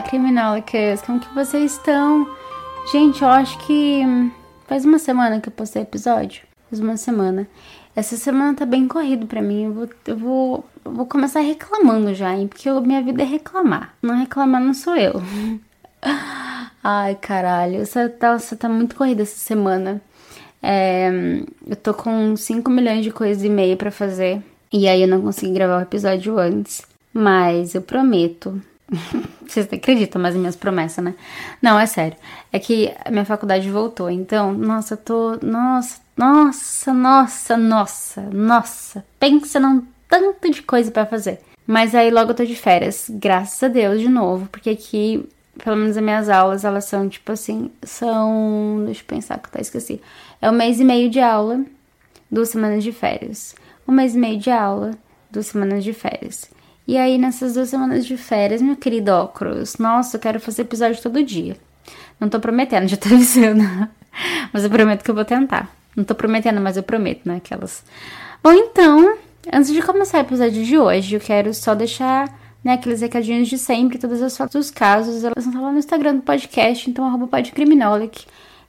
Olá, criminólicas! Como que vocês estão? Gente, eu acho que faz uma semana que eu postei episódio. Faz uma semana. Essa semana tá bem corrido para mim. Eu vou, eu vou, eu vou começar reclamando já, hein? Porque eu, minha vida é reclamar. Não reclamar não sou eu. Ai, caralho. Você tá, você tá muito corrida essa semana. É, eu tô com 5 milhões de coisas e meia para fazer. E aí eu não consegui gravar o episódio antes. Mas eu prometo Vocês acreditam mais em minhas promessas, né? Não, é sério. É que a minha faculdade voltou, então, nossa, eu tô. Nossa, nossa, nossa, nossa, nossa. Pensa num tanto de coisa para fazer. Mas aí logo eu tô de férias, graças a Deus, de novo, porque aqui, pelo menos as minhas aulas, elas são tipo assim, são. Deixa eu pensar que eu tá, esqueci. É um mês e meio de aula, duas semanas de férias. Um mês e meio de aula, duas semanas de férias. E aí, nessas duas semanas de férias, meu querido óculos, nossa, eu quero fazer episódio todo dia. Não tô prometendo, já tô avisando. mas eu prometo que eu vou tentar. Não tô prometendo, mas eu prometo, né? Aquelas. Bom, então, antes de começar o episódio de hoje, eu quero só deixar né, aqueles recadinhos de sempre, todas as fotos dos casos, elas estão lá no Instagram do podcast, então arroba podcriminolic.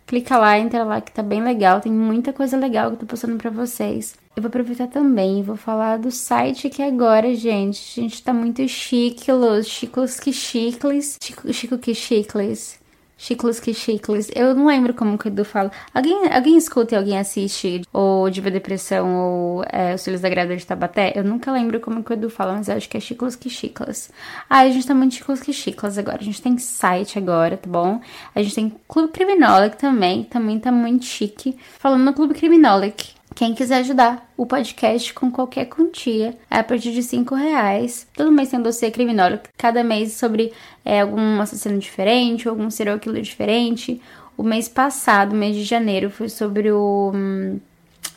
Clica lá, entra lá que tá bem legal, tem muita coisa legal que eu tô postando pra vocês. Eu vou aproveitar também e vou falar do site que agora, gente, a gente tá muito chique, los chicos que chicles, chico, chico que chicles. Chiclos que chicles. Eu não lembro como que o Edu fala. Alguém, alguém escuta e alguém assiste ou Diva Depressão ou é, Os Filhos da Grávida de Tabaté? Eu nunca lembro como que o Edu fala, mas eu acho que é chiclos que chiclas. Ah, a gente tá muito chiclos que chiclas agora. A gente tem site agora, tá bom? A gente tem Clube Criminolic também, também tá muito chique. Falando no Clube Criminolic, quem quiser ajudar o podcast com qualquer quantia, é a partir de 5 reais. Todo mês tem um dossiê criminólogo, cada mês sobre é, algum assassino diferente, algum serial killer diferente. O mês passado, mês de janeiro, foi sobre o um,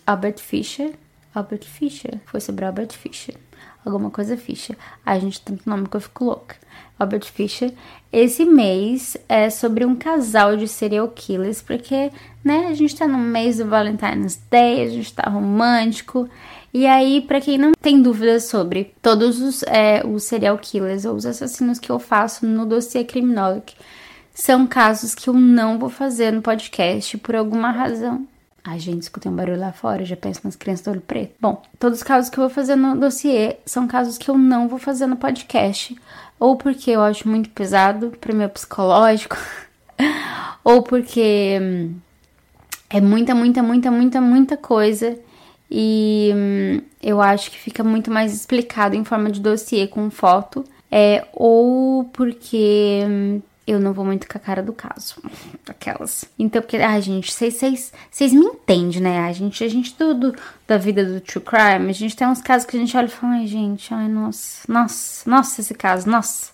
Albert Fischer. Albert Fischer? Foi sobre Albert Fischer. Alguma coisa Fischer. Ai, gente, tanto nome que eu fico louca. Albert Fischer. Esse mês é sobre um casal de serial killers, porque, né, a gente tá no mês do Valentine's Day, a gente tá romântico. E aí, para quem não tem dúvidas sobre todos os, é, os serial killers ou os assassinos que eu faço no dossiê Criminolic, são casos que eu não vou fazer no podcast por alguma razão. Ai, gente, escutei um barulho lá fora, já penso nas crianças do olho preto. Bom, todos os casos que eu vou fazer no dossiê são casos que eu não vou fazer no podcast ou porque eu acho muito pesado para meu psicológico, ou porque hum, é muita, muita, muita, muita, muita coisa e hum, eu acho que fica muito mais explicado em forma de dossiê com foto, é, ou porque hum, eu não vou muito com a cara do caso. Aquelas. Então, porque, ai, gente, vocês me entendem, né? A gente, a gente tudo da vida do true crime, a gente tem uns casos que a gente olha e fala, ai, gente, ai, nossa, nossa, nossa, esse caso, nossa.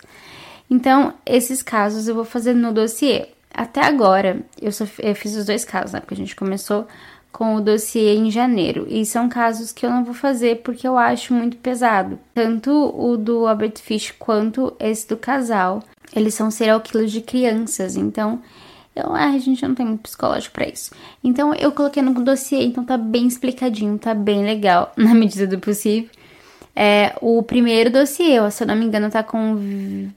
Então, esses casos eu vou fazer no dossiê. Até agora, eu, só, eu fiz os dois casos, né? Porque a gente começou com o dossiê em janeiro. E são casos que eu não vou fazer porque eu acho muito pesado. Tanto o do Albert Fish quanto esse do casal. Eles são serial killers de crianças, então eu, ah, a gente não tem muito psicológico para isso. Então eu coloquei no dossiê, então tá bem explicadinho, tá bem legal, na medida do possível. É, o primeiro dossiê, se eu não me engano, tá com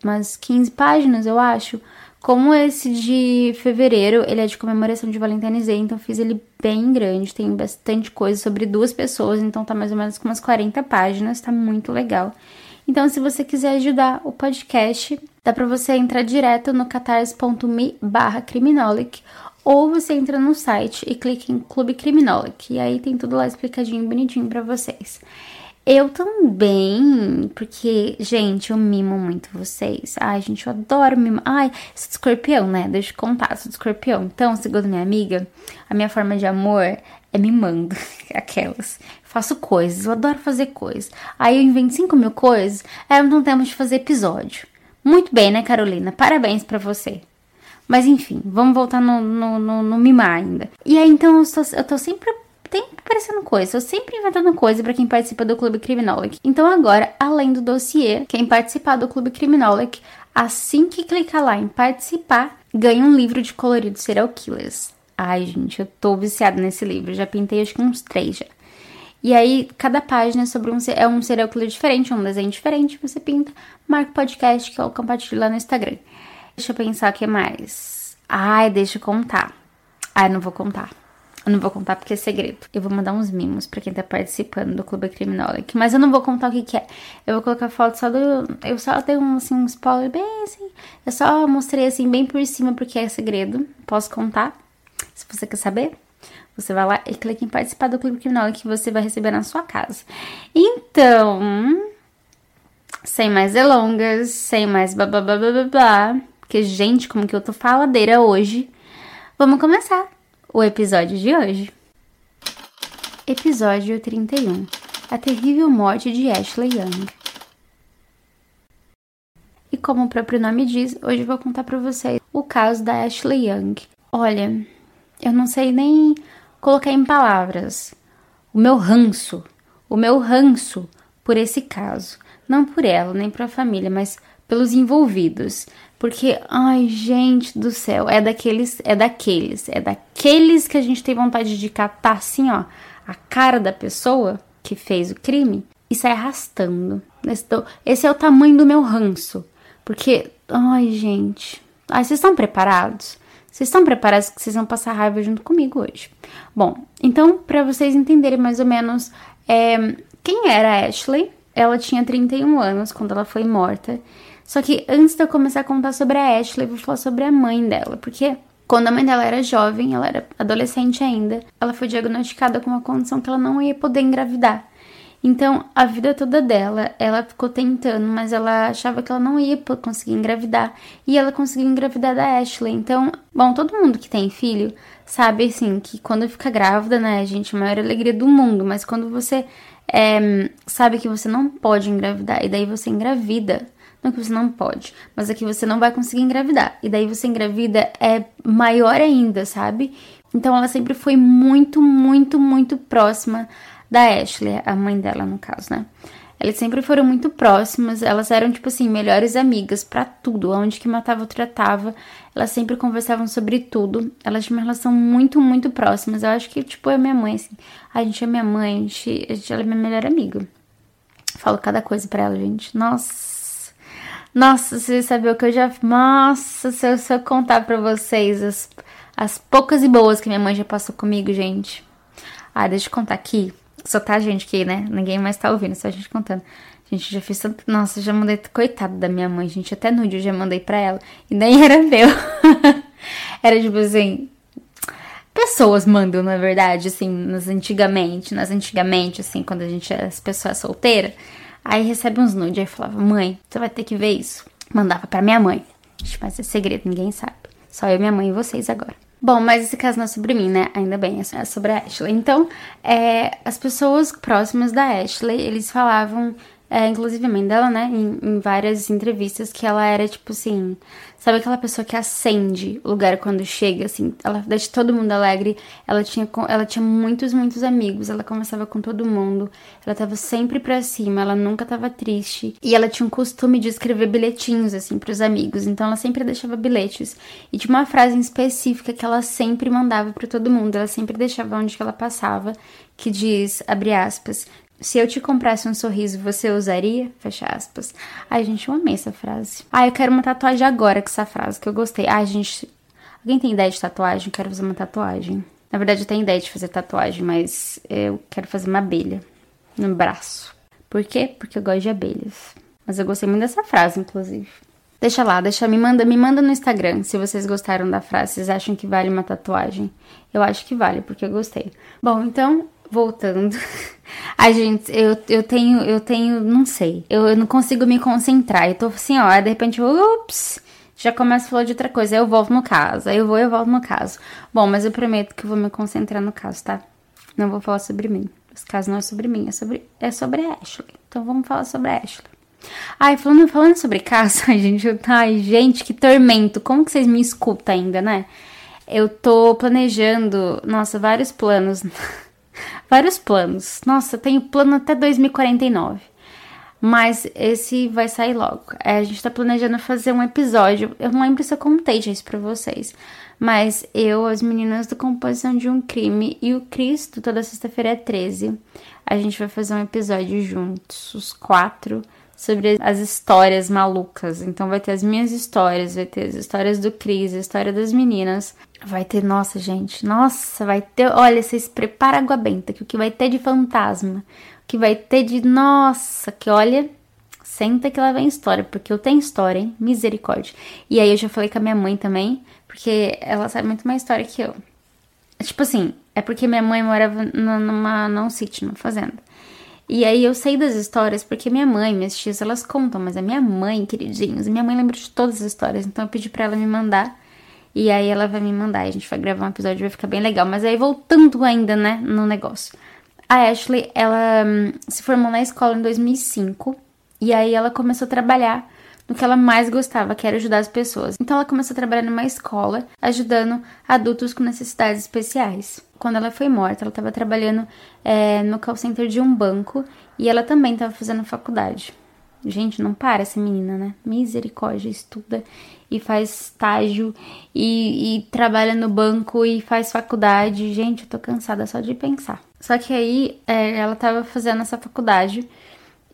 umas 15 páginas, eu acho. Como esse de fevereiro, ele é de comemoração de Valentine's Day, então fiz ele bem grande, tem bastante coisa sobre duas pessoas, então tá mais ou menos com umas 40 páginas, tá muito legal. Então, se você quiser ajudar o podcast, dá para você entrar direto no catarse.me barra criminolic ou você entra no site e clica em Clube Criminolic e aí tem tudo lá explicadinho, bonitinho para vocês. Eu também, porque, gente, eu mimo muito vocês. Ai, gente, eu adoro mimar. Ai, sou de escorpião, né? Deixa eu contar, sou de escorpião. Então, segundo minha amiga, a minha forma de amor é mimando aquelas. Faço coisas, eu adoro fazer coisas. Aí eu invento 5 mil coisas, aí não temos de fazer episódio. Muito bem, né, Carolina? Parabéns para você. Mas enfim, vamos voltar no, no, no, no, mimar ainda. E aí, então, eu tô, eu tô sempre sempre aparecendo coisa, eu sempre inventando coisa para quem participa do Clube Criminolic. Então agora, além do dossiê, quem participar do Clube Criminolic, assim que clicar lá em participar, ganha um livro de colorido serial killers. Ai, gente, eu tô viciada nesse livro, já pintei acho que uns três já. E aí, cada página é sobre um, é um serial killer diferente, um desenho diferente, você pinta, marca o podcast que eu compartilho lá no Instagram. Deixa eu pensar o que mais. Ai, deixa eu contar. Ai, não vou contar. Eu não vou contar porque é segredo. Eu vou mandar uns mimos para quem tá participando do Clube Criminolic. Mas eu não vou contar o que, que é. Eu vou colocar foto só do. Eu só um, assim, um spoiler bem assim. Eu só mostrei assim, bem por cima porque é segredo. Posso contar? Se você quer saber, você vai lá e clica em participar do Clube Criminolic que você vai receber na sua casa. Então. Sem mais delongas, sem mais blá blá blá blá blá. Porque, gente, como que eu tô faladeira hoje. Vamos começar o episódio de hoje. Episódio 31 A terrível morte de Ashley Young. E como o próprio nome diz, hoje eu vou contar para vocês o caso da Ashley Young. Olha, eu não sei nem colocar em palavras o meu ranço, o meu ranço por esse caso. Não por ela, nem para a família, mas pelos envolvidos. Porque, ai, gente do céu, é daqueles, é daqueles, é daqueles que a gente tem vontade de catar assim, ó, a cara da pessoa que fez o crime e sai arrastando. Esse é o tamanho do meu ranço. Porque, ai, gente. Ai, vocês estão preparados? Vocês estão preparados que vocês vão passar raiva junto comigo hoje? Bom, então, para vocês entenderem mais ou menos é, quem era a Ashley, ela tinha 31 anos quando ela foi morta. Só que antes de eu começar a contar sobre a Ashley, eu vou falar sobre a mãe dela, porque quando a mãe dela era jovem, ela era adolescente ainda, ela foi diagnosticada com uma condição que ela não ia poder engravidar. Então, a vida toda dela, ela ficou tentando, mas ela achava que ela não ia conseguir engravidar. E ela conseguiu engravidar da Ashley. Então, bom, todo mundo que tem filho sabe, assim, que quando fica grávida, né, gente, a maior alegria do mundo. Mas quando você é, sabe que você não pode engravidar, e daí você engravida, não que você não pode, mas é que você não vai conseguir engravidar. E daí você engravida é maior ainda, sabe? Então ela sempre foi muito, muito, muito próxima da Ashley, a mãe dela no caso, né? Elas sempre foram muito próximas, elas eram, tipo assim, melhores amigas para tudo. Onde que matava ou tratava, elas sempre conversavam sobre tudo. Elas tinham uma relação muito, muito próximas. Eu acho que, tipo, é minha mãe, assim. A gente é minha mãe, a gente, a gente, ela é minha melhor amiga. Falo cada coisa pra ela, gente. Nossa, nossa, você sabe o que eu já. Nossa, se eu, se eu contar pra vocês as, as poucas e boas que minha mãe já passou comigo, gente. Ah, deixa eu contar aqui. Só tá a gente aqui, né? Ninguém mais tá ouvindo, só a gente contando. Gente, já fiz tanto. Nossa, já mandei. Coitado da minha mãe, gente. Até nude eu já mandei pra ela. E nem era meu. era tipo assim. Pessoas mandam, na verdade, assim, nas antigamente, nas antigamente, assim, quando a gente era as pessoas solteiras. Aí recebe uns nudes, aí falava, mãe, você vai ter que ver isso. Mandava para minha mãe. Mas é segredo, ninguém sabe. Só eu, minha mãe e vocês agora. Bom, mas esse caso não é sobre mim, né? Ainda bem, é sobre a Ashley. Então, é, as pessoas próximas da Ashley, eles falavam é, inclusive a mãe dela, né, em, em, várias entrevistas, que ela era tipo assim, sabe aquela pessoa que acende o lugar quando chega, assim, ela deixa todo mundo alegre, ela tinha, ela tinha muitos, muitos amigos, ela conversava com todo mundo, ela tava sempre pra cima, ela nunca tava triste, e ela tinha um costume de escrever bilhetinhos, assim, pros amigos, então ela sempre deixava bilhetes, e tinha uma frase em específica que ela sempre mandava para todo mundo, ela sempre deixava onde que ela passava, que diz, abre aspas, se eu te comprasse um sorriso, você usaria? Fecha aspas. Ai, gente, eu amei essa frase. Ai, eu quero uma tatuagem agora com essa frase, que eu gostei. Ai, gente, alguém tem ideia de tatuagem? Quero fazer uma tatuagem. Na verdade, eu tenho ideia de fazer tatuagem, mas eu quero fazer uma abelha no braço. Por quê? Porque eu gosto de abelhas. Mas eu gostei muito dessa frase, inclusive. Deixa lá, deixa, me manda, me manda no Instagram se vocês gostaram da frase, vocês acham que vale uma tatuagem. Eu acho que vale, porque eu gostei. Bom, então voltando. Ai, gente, eu, eu tenho, eu tenho, não sei. Eu, eu não consigo me concentrar. Eu tô assim, ó, de repente, ups, já começo a falar de outra coisa. Aí eu volto no caso. Aí eu vou e eu volto no caso. Bom, mas eu prometo que eu vou me concentrar no caso, tá? Não vou falar sobre mim. Esse caso não é sobre mim, é sobre, é sobre a Ashley. Então vamos falar sobre a Ashley. Ai, falando, falando sobre caso, ai, gente, eu, ai, gente, que tormento. Como que vocês me escutam ainda, né? Eu tô planejando, nossa, vários planos. vários planos. Nossa, tenho plano até 2049. Mas esse vai sair logo. É, a gente tá planejando fazer um episódio. Eu não lembro se eu contei isso pra vocês. Mas eu, as meninas do Composição de um Crime e o Cristo, toda sexta-feira é 13. A gente vai fazer um episódio juntos, os quatro sobre as histórias malucas. Então vai ter as minhas histórias, vai ter as histórias do Cris, a história das meninas. Vai ter, nossa, gente, nossa, vai ter, olha, vocês preparam água benta, que o que vai ter de fantasma, o que vai ter de, nossa, que olha, senta que lá vem história, porque eu tenho história, hein? Misericórdia. E aí eu já falei com a minha mãe também, porque ela sabe muito mais história que eu. Tipo assim, é porque minha mãe morava numa, num sítio, numa fazenda. E aí eu sei das histórias porque minha mãe, minhas tias, elas contam, mas a minha mãe, queridinhos, minha mãe lembra de todas as histórias, então eu pedi para ela me mandar. E aí ela vai me mandar, a gente vai gravar um episódio, vai ficar bem legal. Mas aí voltando ainda, né, no negócio. A Ashley, ela hum, se formou na escola em 2005, e aí ela começou a trabalhar no que ela mais gostava, que era ajudar as pessoas. Então ela começou a trabalhar numa escola, ajudando adultos com necessidades especiais. Quando ela foi morta, ela estava trabalhando é, no call center de um banco e ela também estava fazendo faculdade. Gente, não para essa menina, né? Misericórdia, estuda e faz estágio e, e trabalha no banco e faz faculdade. Gente, eu tô cansada só de pensar. Só que aí é, ela tava fazendo essa faculdade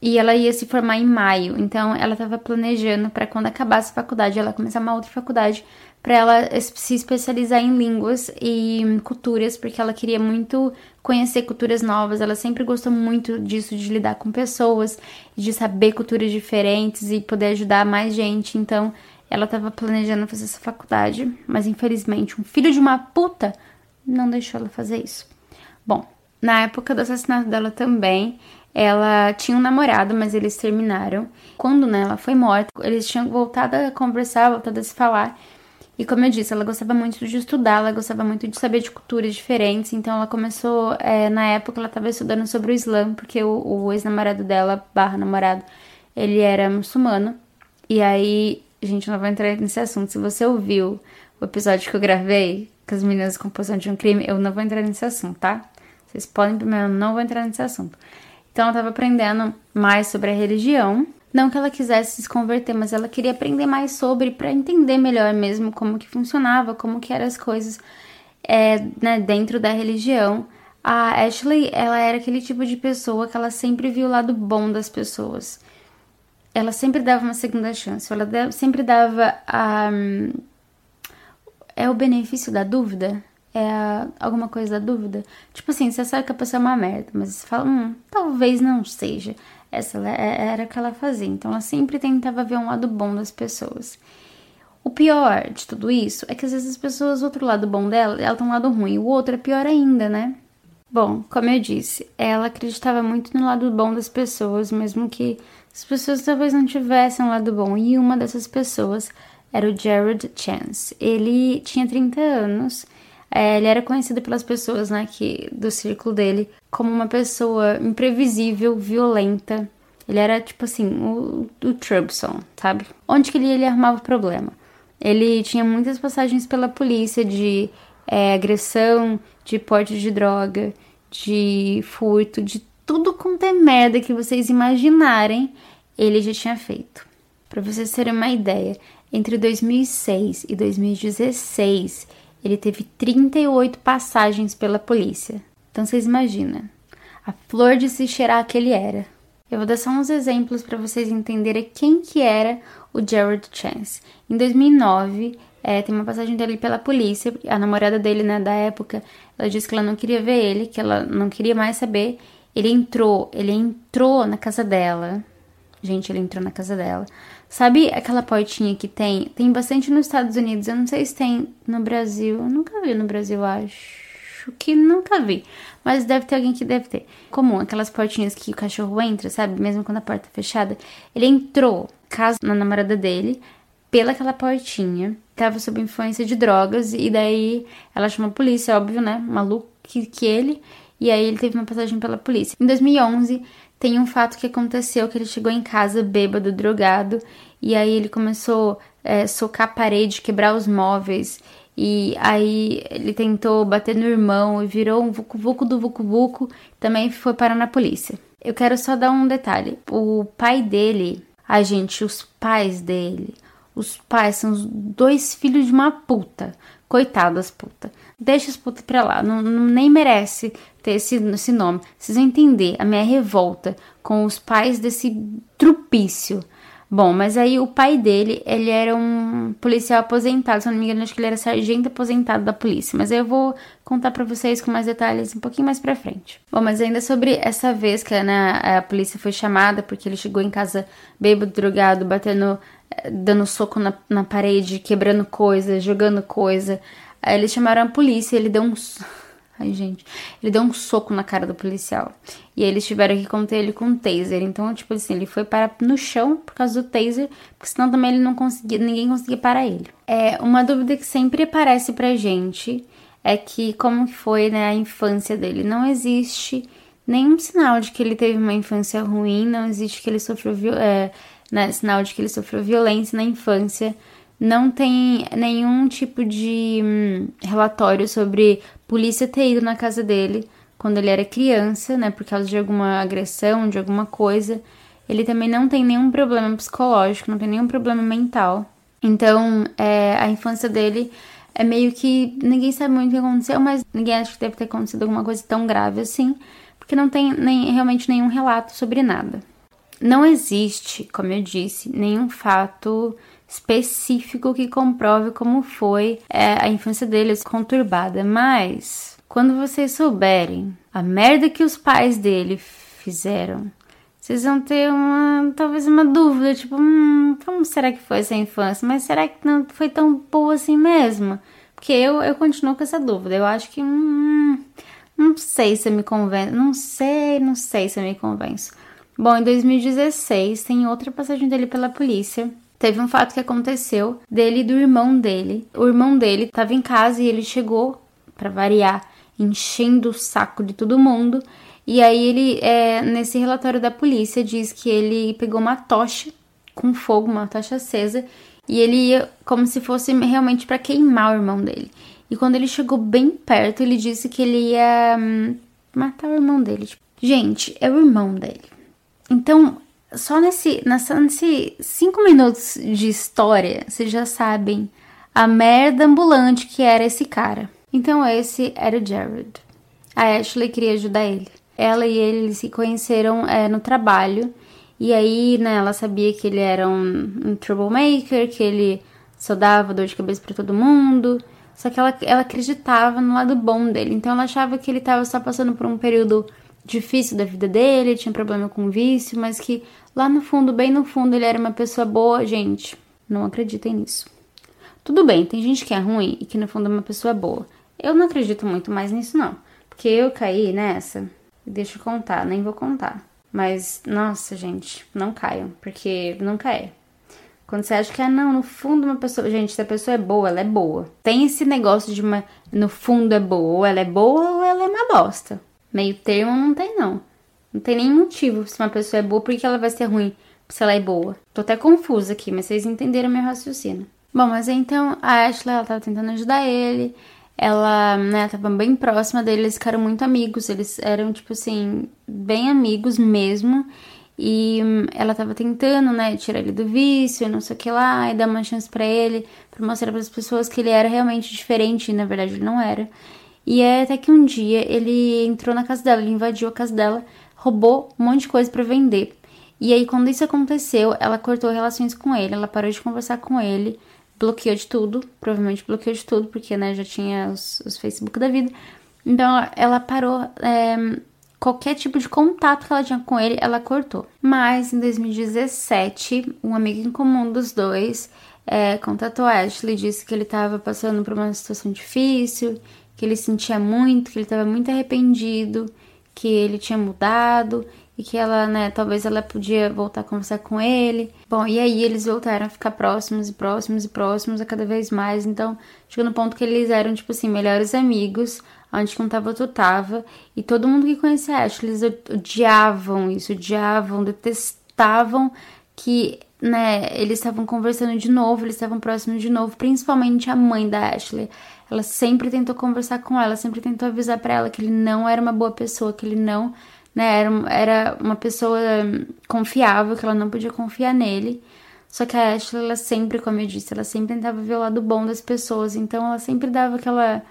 e ela ia se formar em maio, então ela estava planejando para quando acabasse a faculdade ela começar uma outra faculdade para ela se especializar em línguas e culturas, porque ela queria muito conhecer culturas novas. Ela sempre gostou muito disso de lidar com pessoas, de saber culturas diferentes e poder ajudar mais gente. Então, ela estava planejando fazer essa faculdade, mas infelizmente um filho de uma puta não deixou ela fazer isso. Bom, na época do assassinato dela também, ela tinha um namorado, mas eles terminaram. Quando né, ela foi morta, eles tinham voltado a conversar, voltado a se falar. E como eu disse, ela gostava muito de estudar, ela gostava muito de saber de culturas diferentes. Então ela começou, é, na época, ela estava estudando sobre o Islã, porque o, o ex-namorado dela, barra namorado, ele era muçulmano. E aí, gente, não vou entrar nesse assunto. Se você ouviu o episódio que eu gravei com as meninas de composição de um crime, eu não vou entrar nesse assunto, tá? Vocês podem primeiro, não vou entrar nesse assunto. Então ela estava aprendendo mais sobre a religião. Não que ela quisesse se converter, mas ela queria aprender mais sobre para entender melhor mesmo como que funcionava, como que eram as coisas é, né, dentro da religião. A Ashley, ela era aquele tipo de pessoa que ela sempre viu o lado bom das pessoas. Ela sempre dava uma segunda chance, ela sempre dava a. É o benefício da dúvida? é alguma coisa da dúvida. Tipo assim, você sabe que a pessoa é uma merda, mas você fala, hum, talvez não seja. Essa é, era o que ela fazia. Então ela sempre tentava ver um lado bom das pessoas. O pior de tudo isso é que às vezes as pessoas, o outro lado bom dela, ela tem um lado ruim, o outro é pior ainda, né? Bom, como eu disse, ela acreditava muito no lado bom das pessoas, mesmo que as pessoas talvez não tivessem um lado bom. E uma dessas pessoas era o Jared Chance. Ele tinha 30 anos é, ele era conhecido pelas pessoas, né, que, do círculo dele, como uma pessoa imprevisível, violenta. Ele era, tipo assim, o, o Trubson, sabe? Onde que ele, ele arrumava problema? Ele tinha muitas passagens pela polícia de é, agressão, de porte de droga, de furto, de tudo quanto é merda que vocês imaginarem, ele já tinha feito. Para vocês terem uma ideia, entre 2006 e 2016, ele teve 38 passagens pela polícia. Então vocês imaginam a flor de se cheirar que ele era. Eu vou dar só uns exemplos para vocês entenderem quem que era o Jared Chance. Em 2009, é, tem uma passagem dele pela polícia, a namorada dele, né, da época, ela disse que ela não queria ver ele, que ela não queria mais saber. Ele entrou, ele entrou na casa dela. Gente, ele entrou na casa dela. Sabe aquela portinha que tem? Tem bastante nos Estados Unidos. Eu não sei se tem no Brasil. Eu nunca vi no Brasil, acho. que nunca vi. Mas deve ter alguém que deve ter. Comum, aquelas portinhas que o cachorro entra, sabe? Mesmo quando a porta é fechada. Ele entrou, caso na namorada dele, pela aquela portinha. Tava sob influência de drogas. E daí ela chamou a polícia, óbvio, né? Maluco que, que ele. E aí ele teve uma passagem pela polícia. Em 2011, tem um fato que aconteceu que ele chegou em casa bêbado, drogado. E aí ele começou a é, socar a parede, quebrar os móveis. E aí ele tentou bater no irmão e virou um vucu-vucu do vucu-vucu. Também foi parar na polícia. Eu quero só dar um detalhe. O pai dele, a gente, os pais dele, os pais são os dois filhos de uma puta. Coitadas puta. Deixa os putos pra lá. Não, não, nem merece ter esse, esse nome. Vocês vão entender a minha revolta com os pais desse trupício. Bom, mas aí o pai dele, ele era um policial aposentado, se eu não me engano, acho que ele era sargento aposentado da polícia. Mas eu vou contar para vocês com mais detalhes um pouquinho mais pra frente. Bom, mas ainda sobre essa vez que né, a polícia foi chamada, porque ele chegou em casa bêbado, drogado, batendo, eh, dando soco na, na parede, quebrando coisa, jogando coisa. Aí eles chamaram a polícia, ele deu uns. Ai, gente. Ele deu um soco na cara do policial. E eles tiveram que conter ele com um taser. Então, tipo assim, ele foi parar no chão por causa do taser, porque senão também ele não conseguia, ninguém conseguia parar ele. É, uma dúvida que sempre aparece pra gente é que como foi, né, a infância dele. Não existe nenhum sinal de que ele teve uma infância ruim, não existe que ele sofreu é, né, sinal de que ele sofreu violência na infância não tem nenhum tipo de hum, relatório sobre polícia ter ido na casa dele quando ele era criança, né, por causa de alguma agressão, de alguma coisa. Ele também não tem nenhum problema psicológico, não tem nenhum problema mental. Então, é, a infância dele é meio que ninguém sabe muito o que aconteceu, mas ninguém acha que deve ter acontecido alguma coisa tão grave assim, porque não tem nem, realmente nenhum relato sobre nada. Não existe, como eu disse, nenhum fato específico que comprove como foi é, a infância deles conturbada, mas quando vocês souberem a merda que os pais dele fizeram, vocês vão ter uma talvez uma dúvida, tipo, hum, como será que foi essa infância? Mas será que não foi tão boa assim mesmo? Porque eu, eu continuo com essa dúvida. Eu acho que hum, não sei se eu me convenço, não sei, não sei se eu me convenço. Bom, em 2016 tem outra passagem dele pela polícia Teve um fato que aconteceu dele e do irmão dele. O irmão dele estava em casa e ele chegou, para variar, enchendo o saco de todo mundo. E aí ele, é, nesse relatório da polícia, diz que ele pegou uma tocha com fogo, uma tocha acesa, e ele ia como se fosse realmente para queimar o irmão dele. E quando ele chegou bem perto, ele disse que ele ia hum, matar o irmão dele. Tipo, gente, é o irmão dele. Então, só nesse, nessa, nesse cinco minutos de história, vocês já sabem a merda ambulante que era esse cara. Então esse era o Jared. A Ashley queria ajudar ele. Ela e ele se conheceram é, no trabalho. E aí, né, ela sabia que ele era um, um troublemaker, que ele só dava dor de cabeça para todo mundo. Só que ela, ela acreditava no lado bom dele. Então ela achava que ele tava só passando por um período difícil da vida dele, tinha problema com vício, mas que lá no fundo, bem no fundo, ele era uma pessoa boa, gente. Não acreditem nisso. Tudo bem, tem gente que é ruim e que no fundo é uma pessoa boa. Eu não acredito muito mais nisso, não. Porque eu caí nessa. Deixa eu contar, nem vou contar. Mas, nossa, gente, não caiam, porque nunca é. Quando você acha que, ah, não, no fundo uma pessoa. Gente, se a pessoa é boa, ela é boa. Tem esse negócio de uma. No fundo é boa, ou ela é boa ou ela é uma bosta. Meio termo não tem, não. Não tem nenhum motivo se uma pessoa é boa, porque ela vai ser ruim se ela é boa. Tô até confusa aqui, mas vocês entenderam meu raciocínio. Bom, mas então a Ashley, ela tava tentando ajudar ele. Ela, né, tava bem próxima dele, eles ficaram muito amigos. Eles eram, tipo assim, bem amigos mesmo. E hum, ela tava tentando, né, tirar ele do vício, não sei o que lá, e dar uma chance para ele, para mostrar para as pessoas que ele era realmente diferente, e na verdade ele não era. E é até que um dia ele entrou na casa dela, ele invadiu a casa dela, roubou um monte de coisa para vender. E aí, quando isso aconteceu, ela cortou relações com ele, ela parou de conversar com ele, bloqueou de tudo, provavelmente bloqueou de tudo, porque né, já tinha os, os Facebook da vida. Então ela parou. É, qualquer tipo de contato que ela tinha com ele, ela cortou. Mas em 2017, um amigo em comum dos dois é, contatou a Ashley, disse que ele estava passando por uma situação difícil, que ele sentia muito, que ele estava muito arrependido, que ele tinha mudado e que ela, né, talvez ela podia voltar a conversar com ele. Bom, e aí eles voltaram a ficar próximos e próximos e próximos a cada vez mais. Então, chegou no ponto que eles eram, tipo assim, melhores amigos, onde que um tava, outro tava. E todo mundo que conhecia a Ashley, eles odiavam isso, odiavam, detestavam que, né, eles estavam conversando de novo, eles estavam próximos de novo, principalmente a mãe da Ashley. Ela sempre tentou conversar com ela, sempre tentou avisar para ela que ele não era uma boa pessoa, que ele não né? Era, era uma pessoa confiável, que ela não podia confiar nele. Só que a Ashley, ela sempre, como eu disse, ela sempre tentava ver o lado bom das pessoas. Então ela sempre dava aquela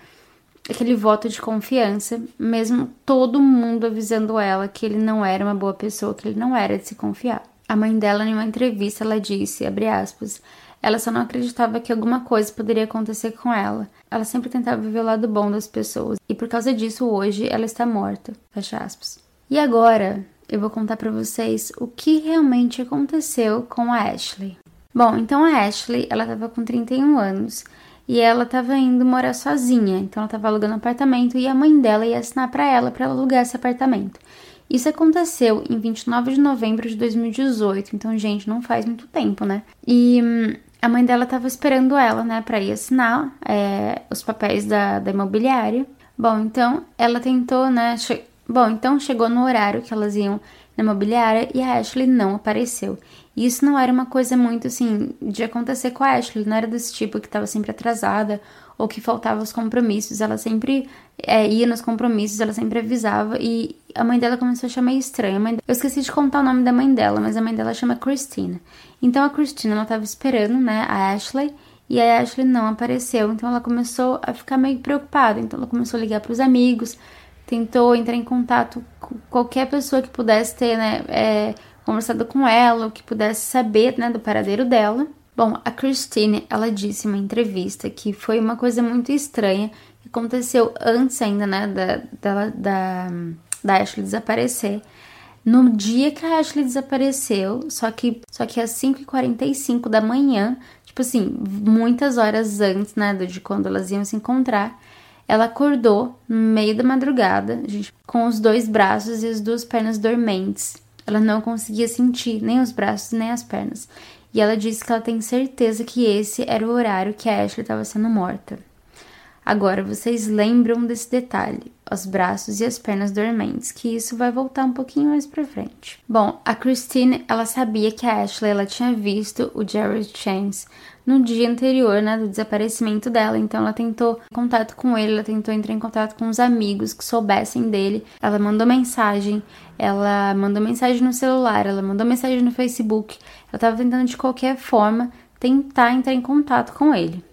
aquele voto de confiança, mesmo todo mundo avisando ela que ele não era uma boa pessoa, que ele não era de se confiar. A mãe dela, em uma entrevista, ela disse, abre aspas, ela só não acreditava que alguma coisa poderia acontecer com ela. Ela sempre tentava ver o lado bom das pessoas, e por causa disso, hoje, ela está morta. Fecha aspas. E agora eu vou contar para vocês o que realmente aconteceu com a Ashley. Bom, então a Ashley, ela tava com 31 anos e ela tava indo morar sozinha, então ela tava alugando um apartamento e a mãe dela ia assinar para ela para ela alugar esse apartamento. Isso aconteceu em 29 de novembro de 2018, então gente, não faz muito tempo, né? E hum, a mãe dela tava esperando ela, né, para ir assinar é, os papéis da, da imobiliária. Bom, então ela tentou, né, Bom, então chegou no horário que elas iam na imobiliária e a Ashley não apareceu. E isso não era uma coisa muito assim de acontecer com a Ashley, não era desse tipo que estava sempre atrasada ou que faltava os compromissos. Ela sempre é, ia nos compromissos, ela sempre avisava e a mãe dela começou a achar meio estranho. Eu esqueci de contar o nome da mãe dela, mas a mãe dela chama Christina. Então a Christina ela estava esperando, né, a Ashley. E a Ashley não apareceu, então ela começou a ficar meio preocupada. Então ela começou a ligar para os amigos, tentou entrar em contato com qualquer pessoa que pudesse ter, né, é, conversado com ela, ou que pudesse saber, né, do paradeiro dela. Bom, a Christine, ela disse em uma entrevista que foi uma coisa muito estranha que aconteceu antes ainda, né, da, da, da, da Ashley desaparecer. No dia que a Ashley desapareceu, só que, só que às 5h45 da manhã, tipo assim, muitas horas antes, né, de quando elas iam se encontrar, ela acordou no meio da madrugada, gente, com os dois braços e as duas pernas dormentes. Ela não conseguia sentir nem os braços nem as pernas. E ela disse que ela tem certeza que esse era o horário que a Ashley estava sendo morta. Agora, vocês lembram desse detalhe, os braços e as pernas dormentes, que isso vai voltar um pouquinho mais pra frente. Bom, a Christine, ela sabia que a Ashley, ela tinha visto o Jared Chance no dia anterior, né, do desaparecimento dela. Então ela tentou contato com ele, ela tentou entrar em contato com os amigos que soubessem dele. Ela mandou mensagem, ela mandou mensagem no celular, ela mandou mensagem no Facebook. Ela estava tentando de qualquer forma tentar entrar em contato com ele.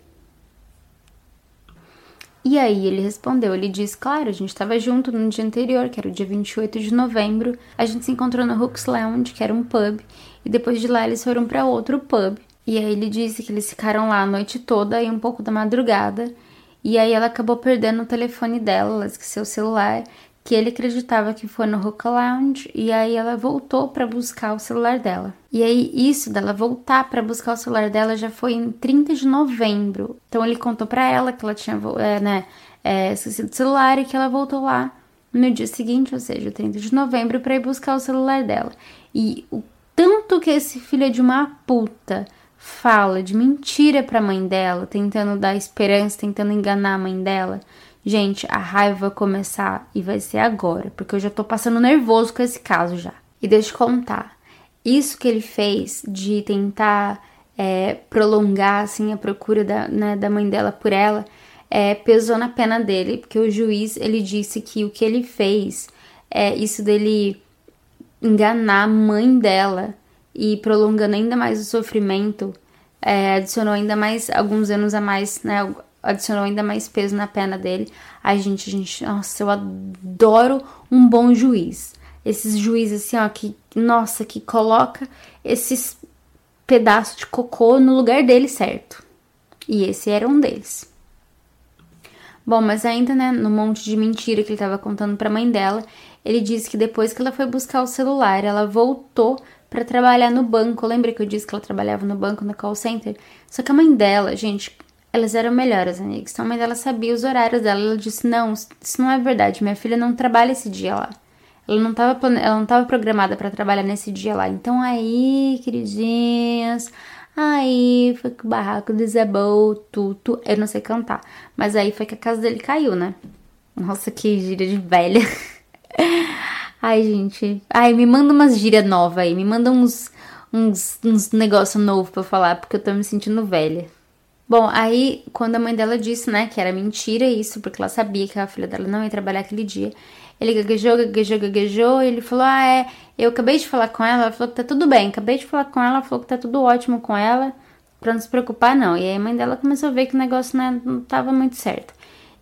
E aí ele respondeu, ele disse, claro, a gente estava junto no dia anterior, que era o dia 28 de novembro. A gente se encontrou no Hooks Lounge, que era um pub, e depois de lá eles foram para outro pub. E aí ele disse que eles ficaram lá a noite toda e um pouco da madrugada. E aí ela acabou perdendo o telefone dela, ela esqueceu o celular, que ele acreditava que foi no Hookah Lounge, e aí ela voltou para buscar o celular dela. E aí isso dela voltar para buscar o celular dela já foi em 30 de novembro. Então ele contou para ela que ela tinha, é, né, é, esquecido o celular e que ela voltou lá no dia seguinte, ou seja, 30 de novembro, para ir buscar o celular dela. E o tanto que esse filho é de uma puta fala de mentira para a mãe dela, tentando dar esperança, tentando enganar a mãe dela. Gente, a raiva vai começar e vai ser agora, porque eu já tô passando nervoso com esse caso já. E deixa eu contar. Isso que ele fez de tentar é, prolongar assim a procura da, né, da mãe dela por ela é, pesou na pena dele, porque o juiz ele disse que o que ele fez é isso dele enganar a mãe dela e prolongando ainda mais o sofrimento, é, adicionou ainda mais alguns anos a mais, né? Adicionou ainda mais peso na pena dele. Ai, gente, gente, nossa, eu adoro um bom juiz. Esses juízes assim, ó, que, nossa, que coloca esses pedaços de cocô no lugar dele certo. E esse era um deles. Bom, mas ainda, né, no monte de mentira que ele estava contando para a mãe dela, ele disse que depois que ela foi buscar o celular, ela voltou para trabalhar no banco. Lembra que eu disse que ela trabalhava no banco, no call center? Só que a mãe dela, gente, elas eram melhores amigas. Então a mãe dela sabia os horários dela. Ela disse: Não, isso não é verdade. Minha filha não trabalha esse dia lá. Ela não estava ela não tava programada para trabalhar nesse dia lá. Então aí, queridinhas, aí foi que o barraco desabou, tudo. Eu não sei cantar, mas aí foi que a casa dele caiu, né? Nossa, que gíria de velha. Ai, gente. Ai, me manda umas gírias novas aí. Me manda uns, uns, uns negócios novos pra eu falar, porque eu tô me sentindo velha. Bom, aí quando a mãe dela disse, né, que era mentira isso, porque ela sabia que a filha dela não ia trabalhar aquele dia, ele gaguejou, gaguejou, gaguejou, e ele falou: Ah, é, eu acabei de falar com ela, ela falou que tá tudo bem, acabei de falar com ela, ela falou que tá tudo ótimo com ela, pra não se preocupar, não. E aí a mãe dela começou a ver que o negócio né, não tava muito certo.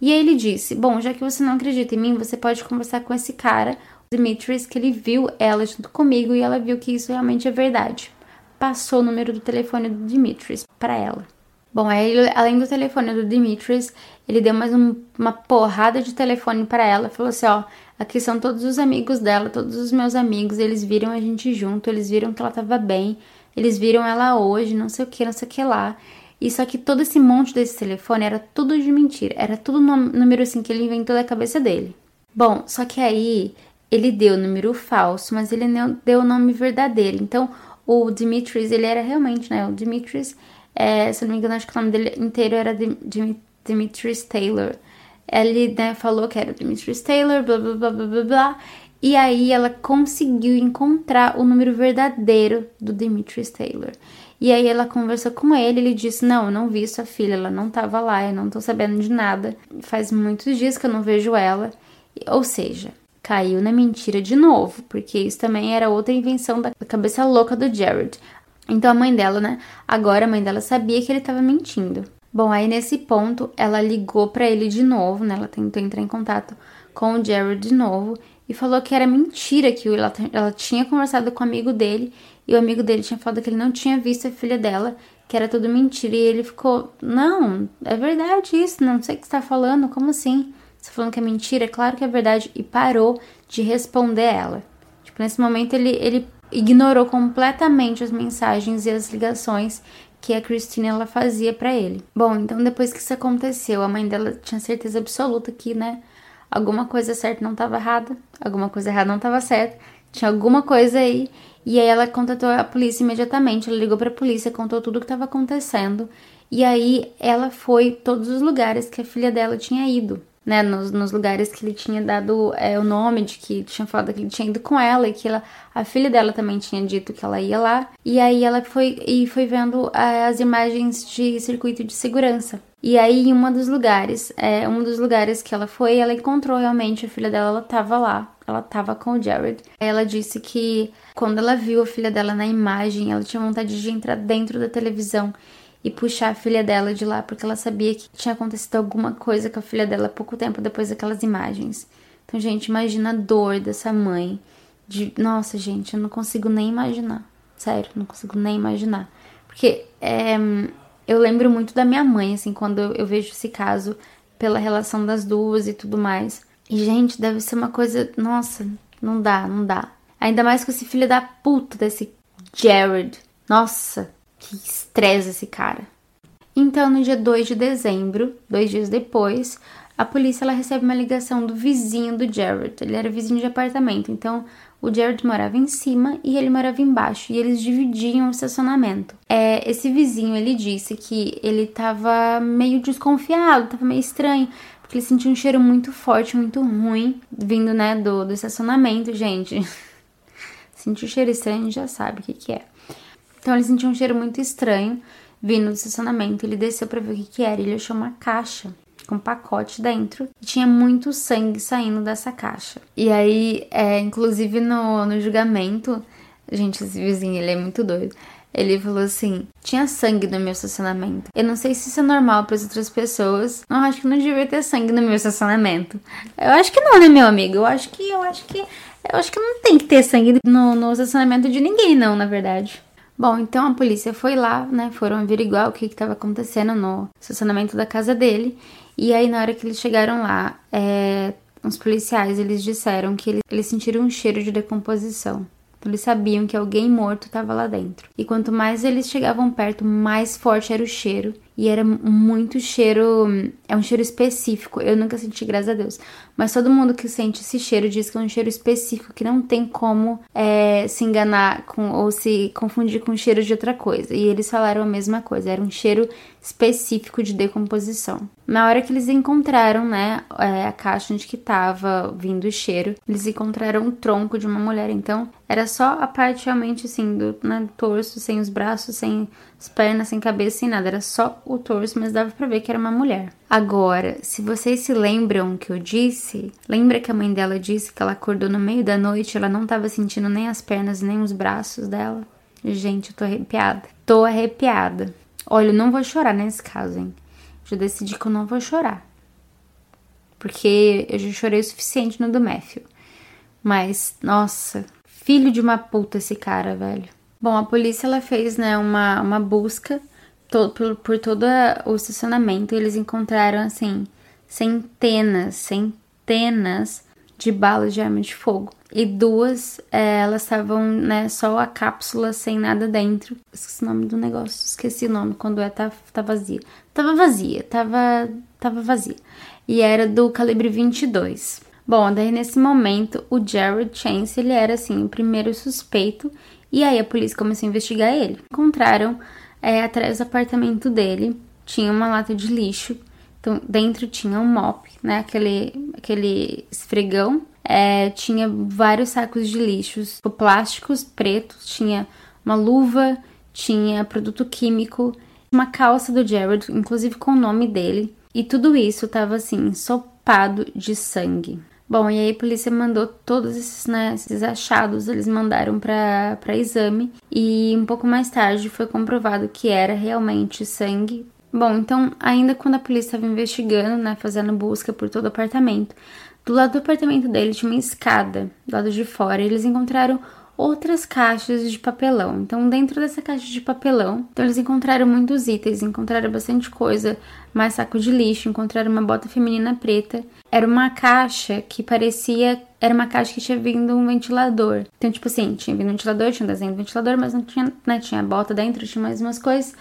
E aí ele disse: Bom, já que você não acredita em mim, você pode conversar com esse cara, o Dimitris, que ele viu ela junto comigo e ela viu que isso realmente é verdade. Passou o número do telefone do Dimitris para ela. Bom, aí além do telefone do Dimitris, ele deu mais um, uma porrada de telefone para ela, falou assim, ó, aqui são todos os amigos dela, todos os meus amigos, eles viram a gente junto, eles viram que ela tava bem, eles viram ela hoje, não sei o que, não sei o que lá. E só que todo esse monte desse telefone era tudo de mentira, era tudo número assim que ele inventou da cabeça dele. Bom, só que aí ele deu o número falso, mas ele não deu o nome verdadeiro. Então, o Dimitris, ele era realmente, né, o Dimitris é, se não me engano, acho que o nome dele inteiro era Dimitris Taylor. Ele né, falou que era Dimitris Taylor, blá blá blá blá blá blá. E aí ela conseguiu encontrar o número verdadeiro do Dimitris Taylor. E aí ela conversou com ele, ele disse: "Não, eu não vi sua filha, ela não tava lá, eu não tô sabendo de nada. Faz muitos dias que eu não vejo ela". Ou seja, caiu na mentira de novo, porque isso também era outra invenção da cabeça louca do Jared. Então a mãe dela, né? Agora a mãe dela sabia que ele estava mentindo. Bom, aí nesse ponto ela ligou para ele de novo, né? Ela tentou entrar em contato com o Jared de novo e falou que era mentira que ela, ela tinha conversado com o amigo dele e o amigo dele tinha falado que ele não tinha visto a filha dela, que era tudo mentira. E ele ficou: Não, é verdade isso, não sei o que você tá falando, como assim? Você tá falando que é mentira? Claro que é verdade. E parou de responder ela. Tipo, nesse momento ele, ele ignorou completamente as mensagens e as ligações que a Christine ela fazia para ele. Bom, então depois que isso aconteceu, a mãe dela tinha certeza absoluta que, né, alguma coisa certa não estava errada, alguma coisa errada não estava certa, tinha alguma coisa aí. E aí ela contatou a polícia imediatamente, ela ligou para a polícia, contou tudo o que estava acontecendo. E aí ela foi todos os lugares que a filha dela tinha ido né, nos, nos, lugares que ele tinha dado é, o nome, de que tinha falado que ele tinha ido com ela e que ela, a filha dela também tinha dito que ela ia lá. E aí ela foi e foi vendo é, as imagens de circuito de segurança. E aí, em um dos lugares, é, um dos lugares que ela foi, ela encontrou realmente a filha dela, ela tava lá, ela tava com o Jared. Ela disse que quando ela viu a filha dela na imagem, ela tinha vontade de entrar dentro da televisão e puxar a filha dela de lá, porque ela sabia que tinha acontecido alguma coisa com a filha dela pouco tempo depois daquelas imagens. Então, gente, imagina a dor dessa mãe. De... Nossa, gente, eu não consigo nem imaginar. Sério, não consigo nem imaginar. Porque é, eu lembro muito da minha mãe, assim, quando eu vejo esse caso, pela relação das duas e tudo mais. E, gente, deve ser uma coisa. Nossa, não dá, não dá. Ainda mais com esse filho da puta desse Jared. Nossa, que estresse esse cara. Então, no dia 2 de dezembro, dois dias depois, a polícia ela recebe uma ligação do vizinho do Jared. Ele era vizinho de apartamento, então o Jared morava em cima e ele morava embaixo e eles dividiam o estacionamento. É, esse vizinho ele disse que ele tava meio desconfiado, tava meio estranho, porque ele sentiu um cheiro muito forte, muito ruim, vindo né do, do estacionamento, gente. Sentiu cheiro estranho, já sabe o que, que é. Então ele sentiu um cheiro muito estranho vindo do estacionamento. Ele desceu para ver o que, que era. Ele achou uma caixa com um pacote dentro e tinha muito sangue saindo dessa caixa. E aí, é, inclusive no, no julgamento, gente, esse vizinho ele é muito doido. Ele falou assim: tinha sangue no meu estacionamento. Eu não sei se isso é normal para as outras pessoas. Eu acho que não devia ter sangue no meu estacionamento. Eu acho que não, né, meu amigo? Eu acho que eu acho que eu acho que não tem que ter sangue no, no estacionamento de ninguém, não, na verdade. Bom, então a polícia foi lá, né? Foram averiguar o que estava acontecendo no estacionamento da casa dele. E aí, na hora que eles chegaram lá, é, os policiais eles disseram que eles, eles sentiram um cheiro de decomposição. Então, eles sabiam que alguém morto estava lá dentro. E quanto mais eles chegavam perto, mais forte era o cheiro. E era muito cheiro. É um cheiro específico. Eu nunca senti, graças a Deus. Mas todo mundo que sente esse cheiro diz que é um cheiro específico que não tem como é, se enganar com ou se confundir com o cheiro de outra coisa. E eles falaram a mesma coisa. Era um cheiro específico de decomposição. Na hora que eles encontraram, né, é, a caixa onde que tava vindo o cheiro, eles encontraram o tronco de uma mulher. Então, era só a parte realmente assim do, né, torso, sem os braços, sem as pernas, sem cabeça, sem nada. Era só o torso, mas dava para ver que era uma mulher. Agora, se vocês se lembram que eu disse, lembra que a mãe dela disse que ela acordou no meio da noite, ela não tava sentindo nem as pernas, nem os braços dela? Gente, eu tô arrepiada. Tô arrepiada. Olha, eu não vou chorar nesse caso, hein? Já decidi que eu não vou chorar. Porque eu já chorei o suficiente no do Matthew. Mas, nossa, filho de uma puta esse cara, velho. Bom, a polícia ela fez, né, uma, uma busca to, por, por todo o estacionamento e eles encontraram, assim, centenas, centenas de balas de arma de fogo. E duas, é, elas estavam, né, só a cápsula sem nada dentro. Esqueci o nome do negócio, esqueci o nome quando é tá, tá vazia. Tava vazia, tava, tava vazia. E era do calibre 22. Bom, daí nesse momento, o Jared Chance, ele era, assim, o primeiro suspeito. E aí a polícia começou a investigar ele. Encontraram, é, atrás do apartamento dele, tinha uma lata de lixo. Então, dentro tinha um mop, né, aquele, aquele esfregão é, tinha vários sacos de lixos, tipo, plásticos pretos, tinha uma luva, tinha produto químico, uma calça do Jared, inclusive com o nome dele, e tudo isso tava assim, ensopado de sangue. Bom, e aí a polícia mandou todos esses, né, esses achados, eles mandaram para exame e um pouco mais tarde foi comprovado que era realmente sangue. Bom, então ainda quando a polícia estava investigando, né, fazendo busca por todo o apartamento, do lado do apartamento dele tinha uma escada, do lado de fora, e eles encontraram outras caixas de papelão. Então, dentro dessa caixa de papelão, então eles encontraram muitos itens, encontraram bastante coisa, mais saco de lixo, encontraram uma bota feminina preta. Era uma caixa que parecia, era uma caixa que tinha vindo um ventilador. Então, tipo assim, tinha vindo um ventilador, tinha um desenho do ventilador, mas não tinha, né, tinha bota dentro, tinha mais umas coisas.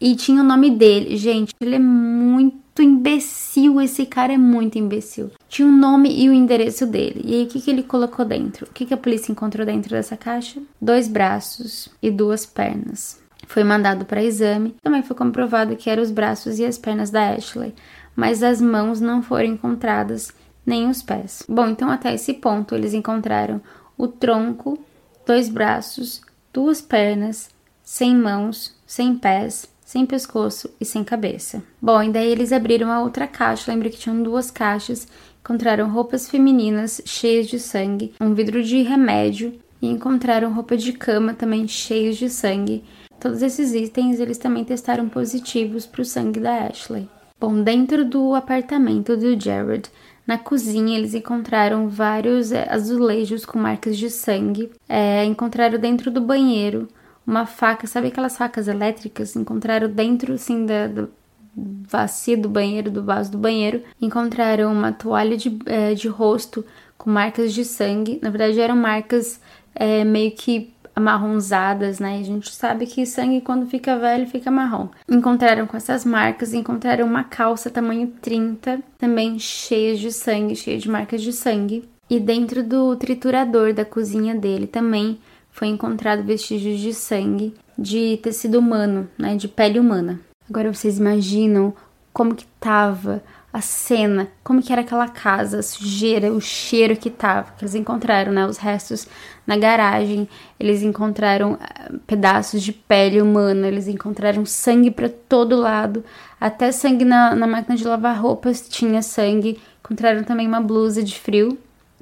E tinha o nome dele. Gente, ele é muito imbecil. Esse cara é muito imbecil. Tinha o nome e o endereço dele. E aí, o que, que ele colocou dentro? O que, que a polícia encontrou dentro dessa caixa? Dois braços e duas pernas. Foi mandado para exame. Também foi comprovado que eram os braços e as pernas da Ashley. Mas as mãos não foram encontradas, nem os pés. Bom, então até esse ponto eles encontraram o tronco, dois braços, duas pernas, sem mãos, sem pés, sem pescoço e sem cabeça. Bom, e daí eles abriram a outra caixa, lembra que tinham duas caixas, encontraram roupas femininas cheias de sangue, um vidro de remédio e encontraram roupa de cama também cheios de sangue. Todos esses itens eles também testaram positivos para o sangue da Ashley. Bom, dentro do apartamento do Jared, na cozinha, eles encontraram vários é, azulejos com marcas de sangue. É, encontraram dentro do banheiro uma faca, sabe aquelas facas elétricas? Encontraram dentro, assim, da, do vacia do banheiro, do vaso do banheiro. Encontraram uma toalha de, é, de rosto com marcas de sangue. Na verdade, eram marcas é, meio que amarronzadas, né? A gente sabe que sangue quando fica velho fica marrom. Encontraram com essas marcas, encontraram uma calça tamanho 30, também cheia de sangue, cheia de marcas de sangue. E dentro do triturador da cozinha dele também foi encontrado vestígios de sangue de tecido humano, né, de pele humana. Agora vocês imaginam como que tava a cena, como que era aquela casa, a sujeira, o cheiro que tava. Eles encontraram, né, os restos na garagem, eles encontraram uh, pedaços de pele humana, eles encontraram sangue para todo lado, até sangue na, na máquina de lavar roupas tinha sangue. Encontraram também uma blusa de frio,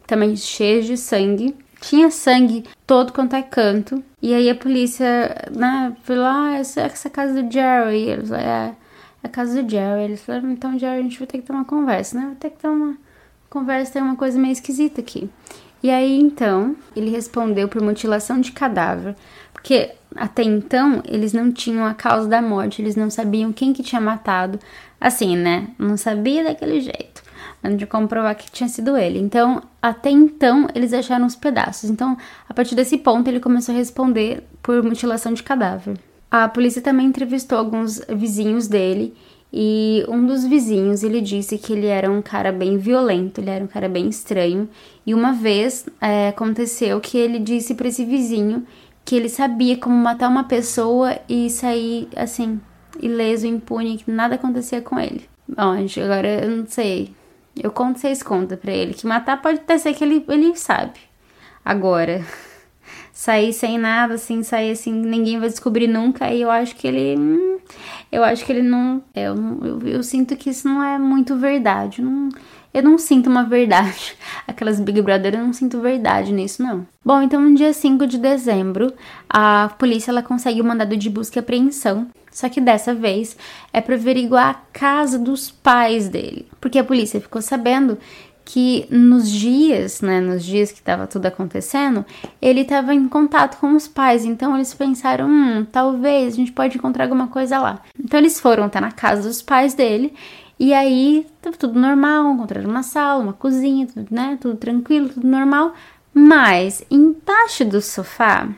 também cheia de sangue. Tinha sangue todo quanto é canto. E aí a polícia, né, falou, ah, essa, essa é a casa do Jerry. E eles falaram, é, é a casa do Jerry. Eles falaram, então, Jerry, a gente vai ter que ter uma conversa, né? Vai ter que ter uma conversa, tem uma coisa meio esquisita aqui. E aí, então, ele respondeu por mutilação de cadáver. Porque até então eles não tinham a causa da morte, eles não sabiam quem que tinha matado. Assim, né? Não sabia daquele jeito de comprovar que tinha sido ele. Então, até então, eles acharam os pedaços. Então, a partir desse ponto, ele começou a responder por mutilação de cadáver. A polícia também entrevistou alguns vizinhos dele e um dos vizinhos ele disse que ele era um cara bem violento, ele era um cara bem estranho. E uma vez é, aconteceu que ele disse para esse vizinho que ele sabia como matar uma pessoa e sair assim ileso, impune, que nada acontecia com ele. Bom, agora eu não sei. Eu conto, vocês contam pra ele. Que matar pode até ser que ele, ele sabe. Agora, sair sem nada, assim, sair assim, ninguém vai descobrir nunca. E eu acho que ele. Hum, eu acho que ele não. Eu, eu, eu, sinto que isso não é muito verdade. Não, eu não sinto uma verdade. Aquelas Big Brother, eu não sinto verdade nisso, não. Bom, então no dia 5 de dezembro, a polícia ela consegue o mandado de busca e apreensão só que dessa vez é para averiguar a casa dos pais dele, porque a polícia ficou sabendo que nos dias, né, nos dias que estava tudo acontecendo, ele estava em contato com os pais, então eles pensaram, hum, talvez a gente pode encontrar alguma coisa lá. Então eles foram até na casa dos pais dele e aí tava tudo normal, encontraram uma sala, uma cozinha, tudo, né, tudo tranquilo, tudo normal, mas embaixo do sofá